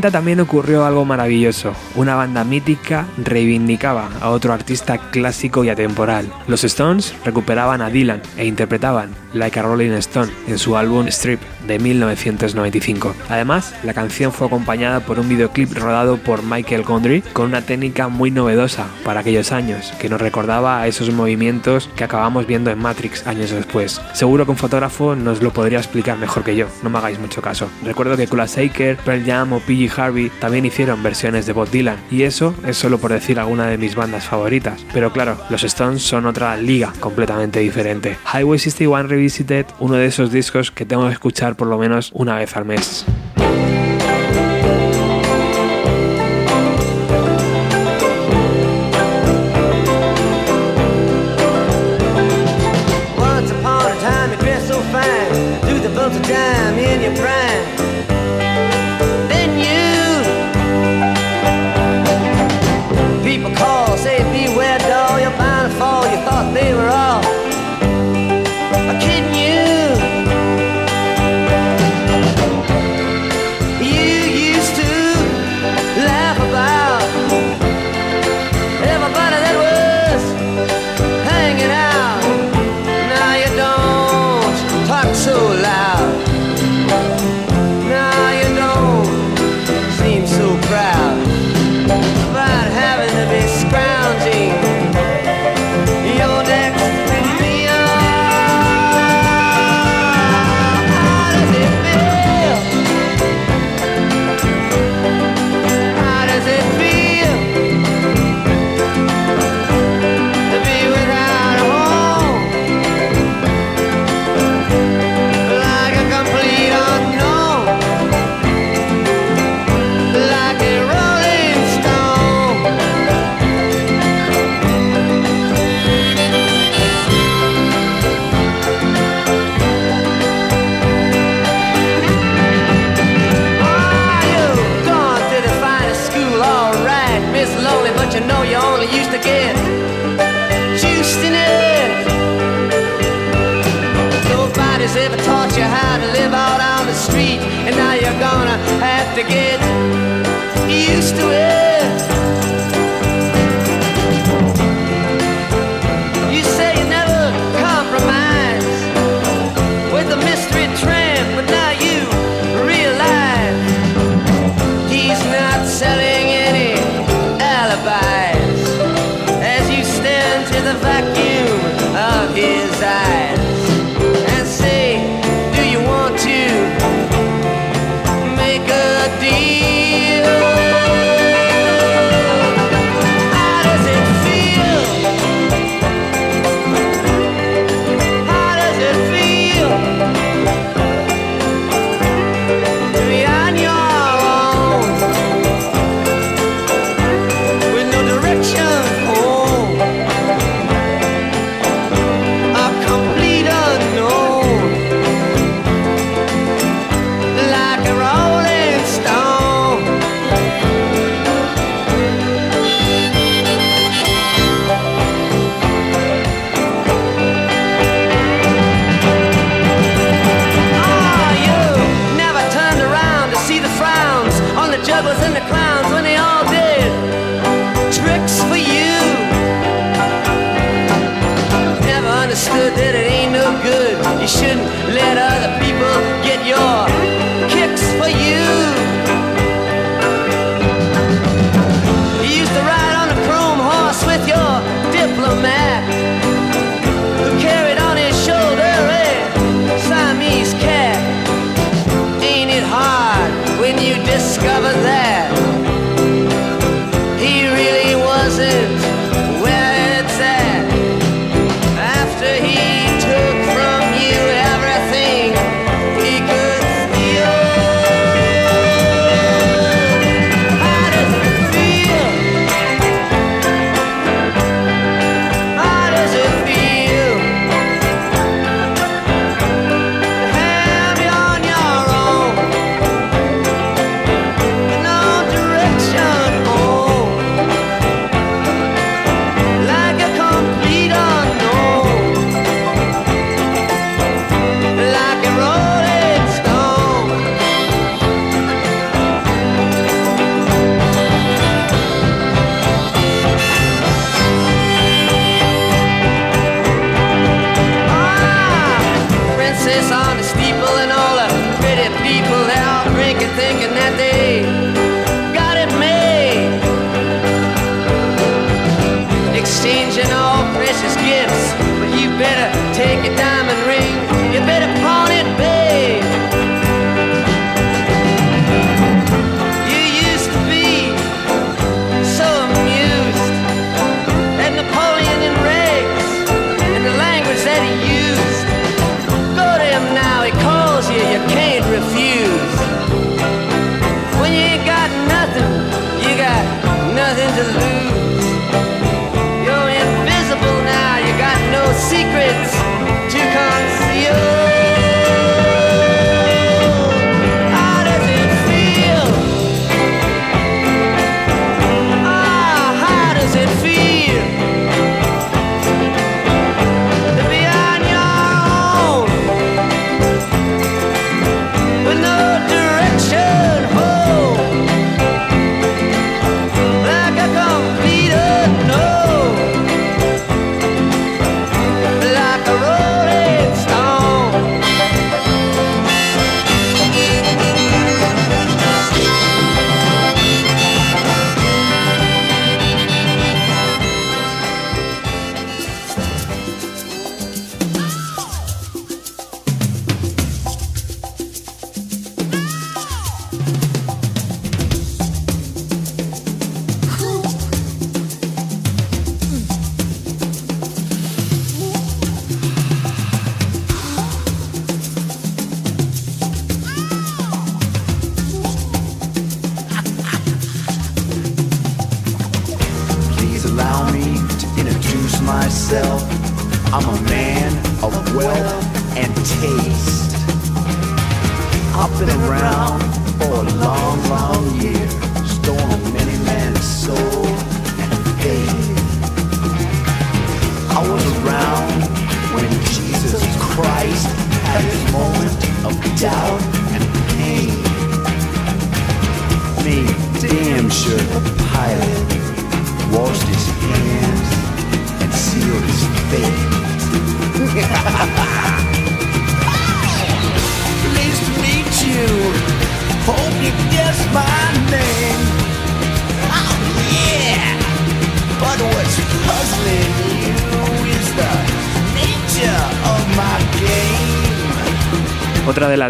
también ocurrió algo maravilloso. Una banda mítica reivindicaba a otro artista clásico y atemporal. Los Stones recuperaban a Dylan e interpretaban Like a Rolling Stone en su álbum Strip de 1995. Además, la canción fue acompañada por un videoclip rodado por Michael Gondry con una técnica muy novedosa para aquellos años, que nos recordaba a esos movimientos que acabamos viendo en Matrix años después. Seguro que un fotógrafo nos lo podría explicar mejor que yo, no me hagáis mucho caso. Recuerdo que Kula Shaker, Pearl Jam o PG Harvey también hicieron versiones de Bob Dylan, y eso es solo por decir alguna de mis bandas favoritas. Pero claro, los Stones son otra liga completamente diferente. Highway 61 Revisited, uno de esos discos que tengo que escuchar por lo menos una vez al mes.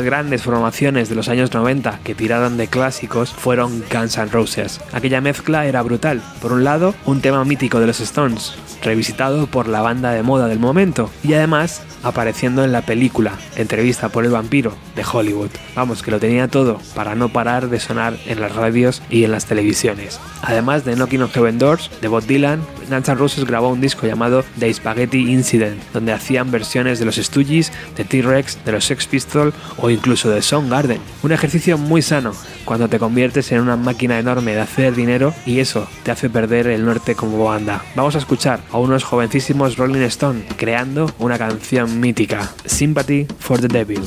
Las grandes formaciones de los años 90 que tiraron de clásicos fueron Guns N' Roses. Aquella mezcla era brutal. Por un lado, un tema mítico de los Stones, revisitado por la banda de moda del momento, y además apareciendo en la película Entrevista por el vampiro Hollywood. Vamos, que lo tenía todo para no parar de sonar en las radios y en las televisiones. Además de Knocking on Heaven Doors de Bob Dylan, Guns N' Roses grabó un disco llamado The Spaghetti Incident, donde hacían versiones de los Stooges, de T-Rex, de los Sex Pistols o incluso de Soundgarden. Un ejercicio muy sano cuando te conviertes en una máquina enorme de hacer dinero y eso te hace perder el norte como banda. Vamos a escuchar a unos jovencísimos Rolling Stone creando una canción mítica, Sympathy for the Devil.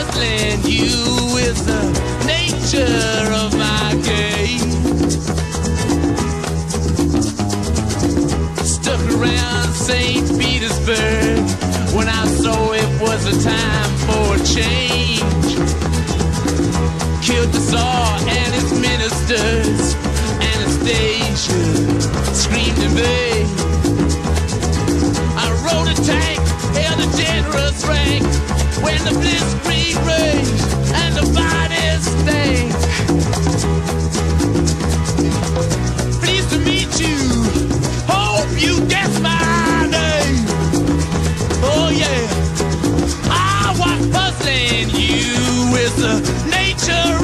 puzzling you with the nature of my game. Stuck around St. Petersburg when I saw it was a time for change. Killed the Tsar and his ministers. Anastasia screamed in vain tank hail the generous rank when the blitzkrieg rage and the bodies stink. Pleased to meet you. Hope you guess my name. Oh yeah. I was puzzling you with the nature.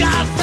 God.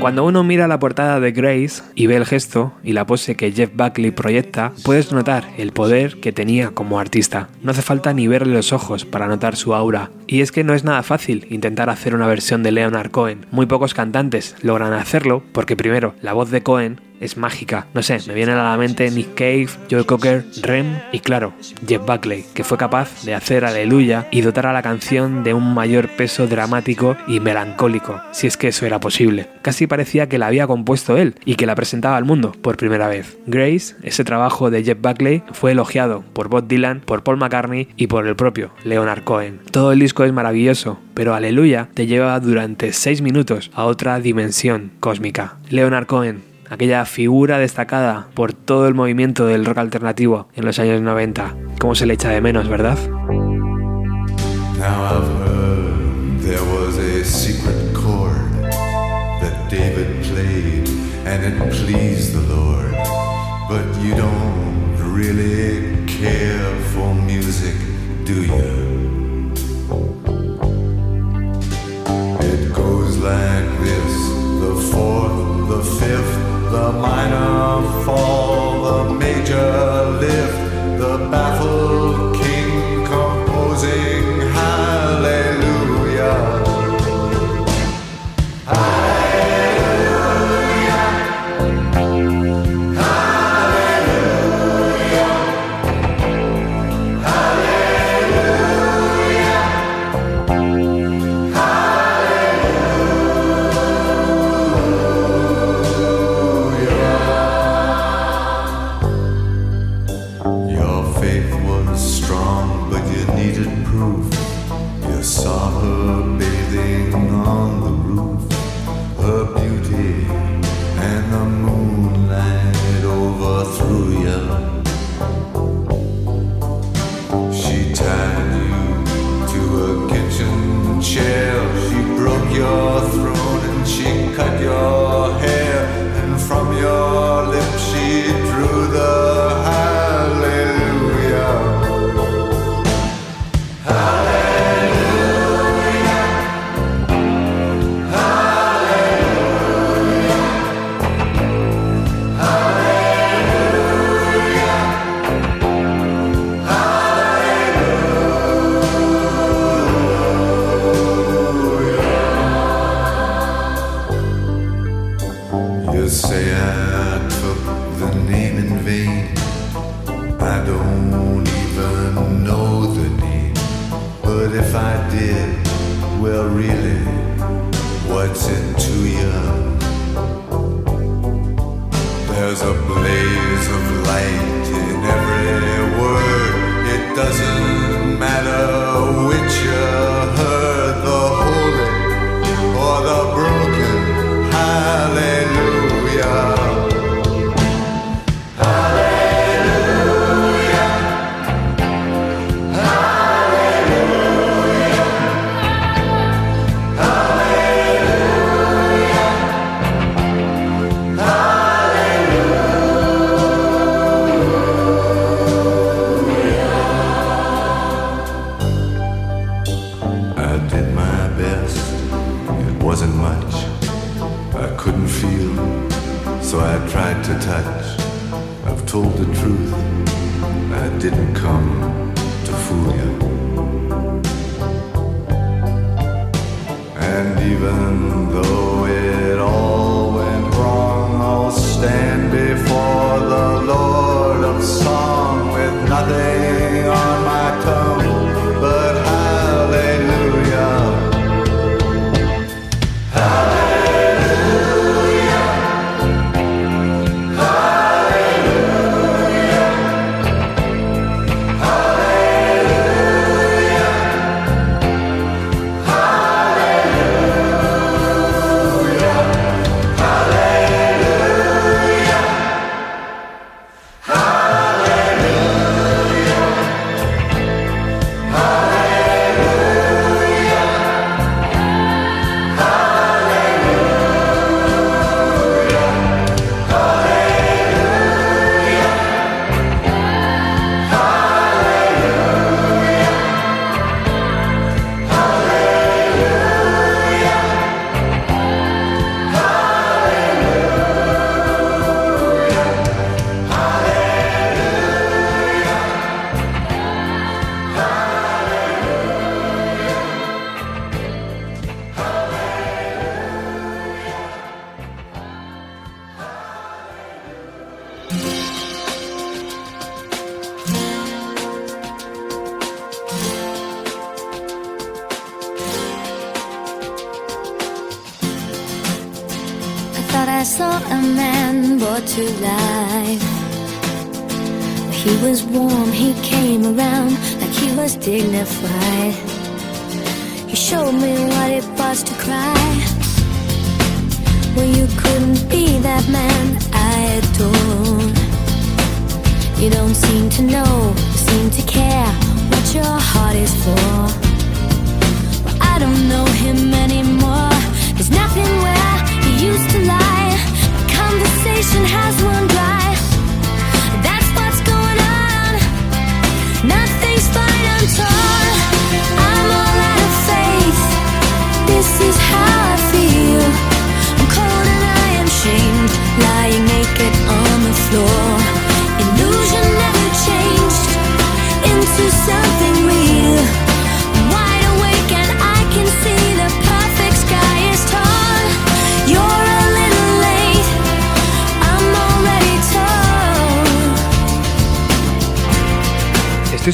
Cuando uno mira la portada de Grace y ve el gesto y la pose que Jeff Buckley proyecta, puedes notar el poder que tenía como artista. No hace falta ni verle los ojos para notar su aura. Y es que no es nada fácil intentar hacer una versión de Leonard Cohen. Muy pocos cantantes logran hacerlo porque primero, la voz de Cohen es mágica. No sé, me vienen a la mente Nick Cave, Joe Cocker, Rem y claro, Jeff Buckley, que fue capaz de hacer Aleluya y dotar a la canción de un mayor peso dramático y melancólico, si es que eso era posible. Casi parecía que la había compuesto él y que la presentaba al mundo por primera vez. Grace, ese trabajo de Jeff Buckley, fue elogiado por Bob Dylan, por Paul McCartney y por el propio Leonard Cohen. Todo el disco es maravilloso, pero Aleluya te lleva durante 6 minutos a otra dimensión cósmica. Leonard Cohen, aquella figura destacada por todo el movimiento del rock alternativo en los años 90. ¿Cómo se le echa de menos, verdad? Now I've heard there was a secret chord that David played and it pleased the Lord. But you don't really care for music, do you? Minor fall, the major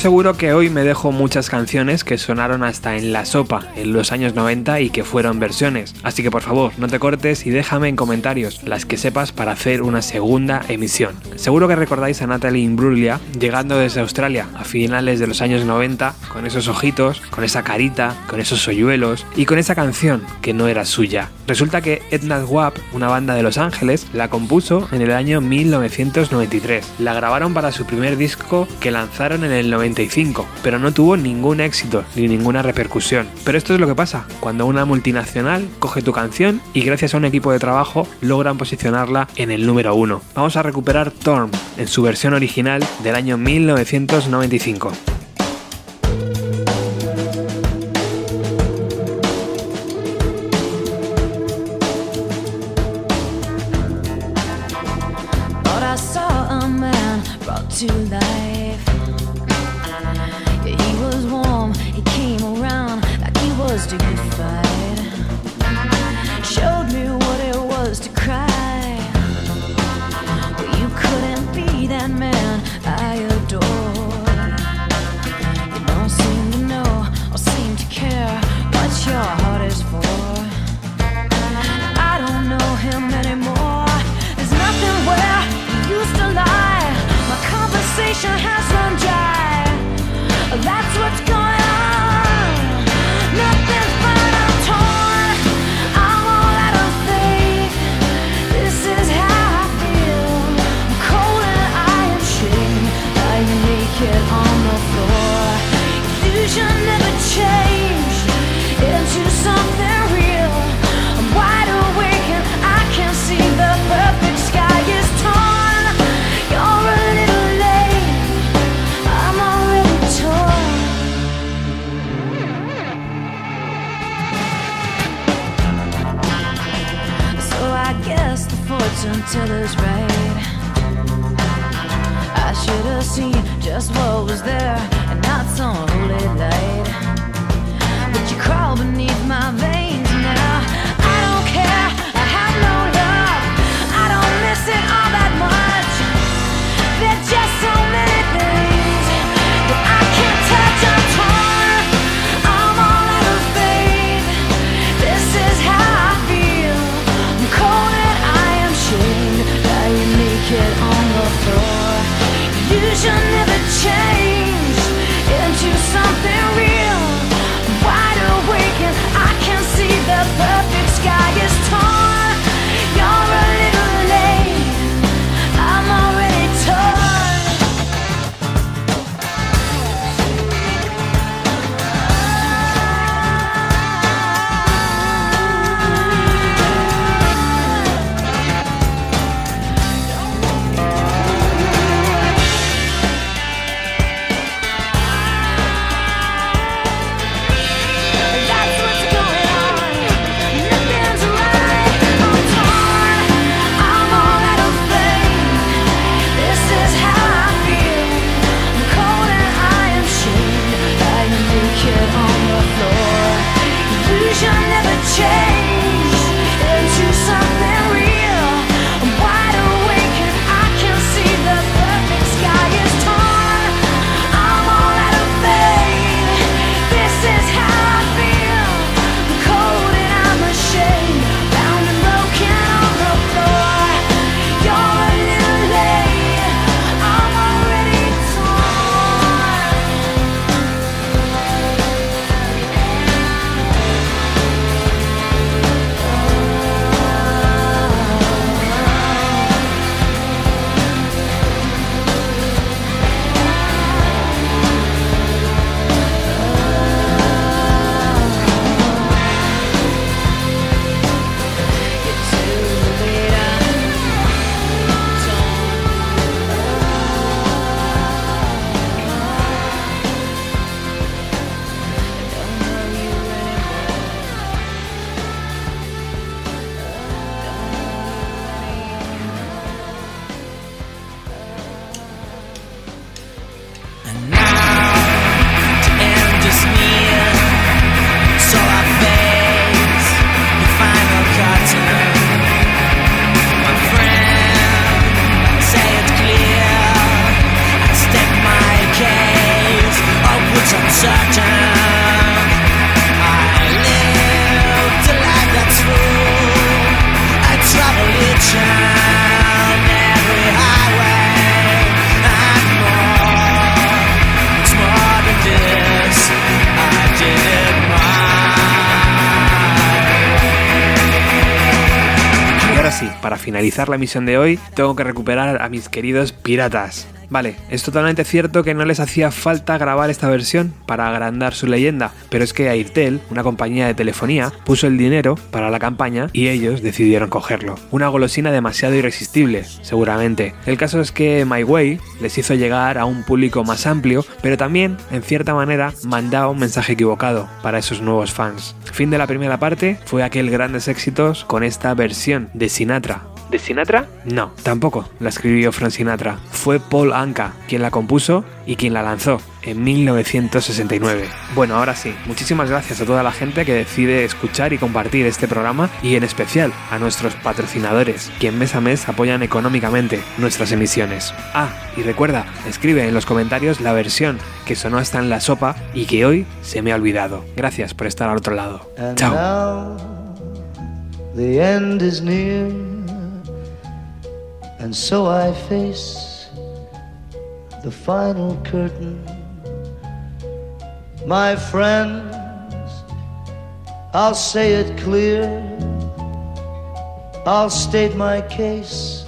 seguro que hoy me dejo muchas canciones que sonaron hasta en la sopa en los años 90 y que fueron versiones. Así que por favor, no te cortes y déjame en comentarios las que sepas para hacer una segunda emisión. Seguro que recordáis a Natalie Imbruglia llegando desde Australia a finales de los años 90 con esos ojitos, con esa carita, con esos soyuelos y con esa canción que no era suya. Resulta que Edna Wap, una banda de Los Ángeles, la compuso en el año 1993. La grabaron para su primer disco que lanzaron en el 90 pero no tuvo ningún éxito ni ninguna repercusión. Pero esto es lo que pasa cuando una multinacional coge tu canción y gracias a un equipo de trabajo logran posicionarla en el número uno. Vamos a recuperar Torm en su versión original del año 1995. Finalizar la misión de hoy, tengo que recuperar a mis queridos piratas. Vale, es totalmente cierto que no les hacía falta grabar esta versión para agrandar su leyenda, pero es que Airtel, una compañía de telefonía, puso el dinero para la campaña y ellos decidieron cogerlo. Una golosina demasiado irresistible, seguramente. El caso es que My Way les hizo llegar a un público más amplio, pero también, en cierta manera, mandaba un mensaje equivocado para esos nuevos fans. Fin de la primera parte fue aquel grandes éxitos con esta versión de Sinatra, ¿De Sinatra? No, tampoco la escribió Frank Sinatra. Fue Paul Anka quien la compuso y quien la lanzó en 1969. Bueno, ahora sí, muchísimas gracias a toda la gente que decide escuchar y compartir este programa y en especial a nuestros patrocinadores, quien mes a mes apoyan económicamente nuestras emisiones. Ah, y recuerda, escribe en los comentarios la versión que sonó hasta en la sopa y que hoy se me ha olvidado. Gracias por estar al otro lado. And Chao. now the end is near, and so I face the final curtain. My friends, I'll say it clear, I'll state my case,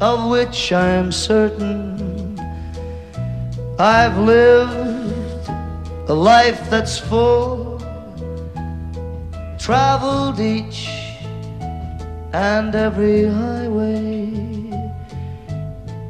of which I am certain. I've lived a life that's full traveled each and every highway,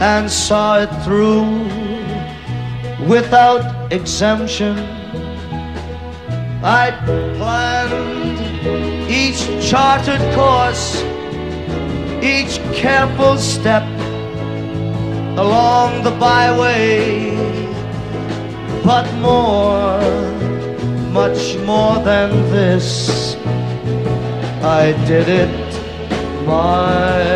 and saw it through without exemption. I planned each charted course, each careful step along the byway, but more, much more than this. I did it my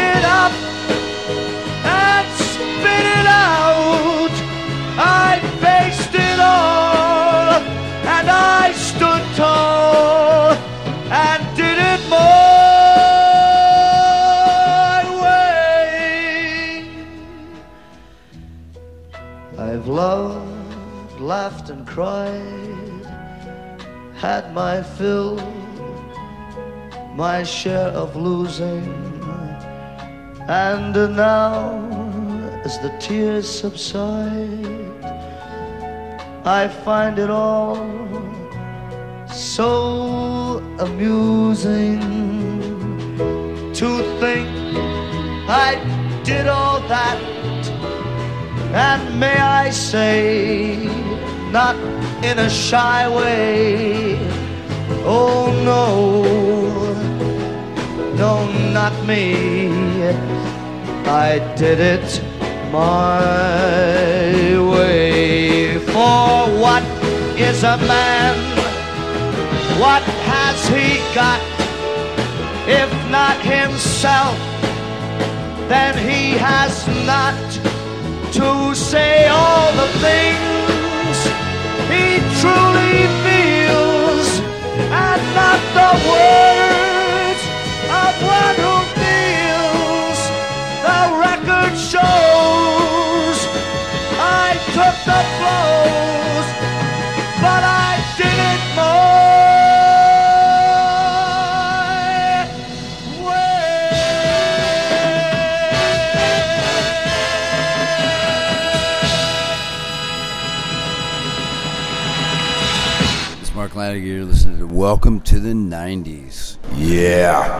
laughed, and cried, had my fill, my share of losing, and now as the tears subside, I find it all so amusing to think I did all that, and may I say, not in a shy way. Oh no, no, not me. I did it my way. For what is a man? What has he got? If not himself, then he has not to say all the things truly feels and not the words of one who feels. The record shows I took the blows, Welcome to the 90s. Yeah.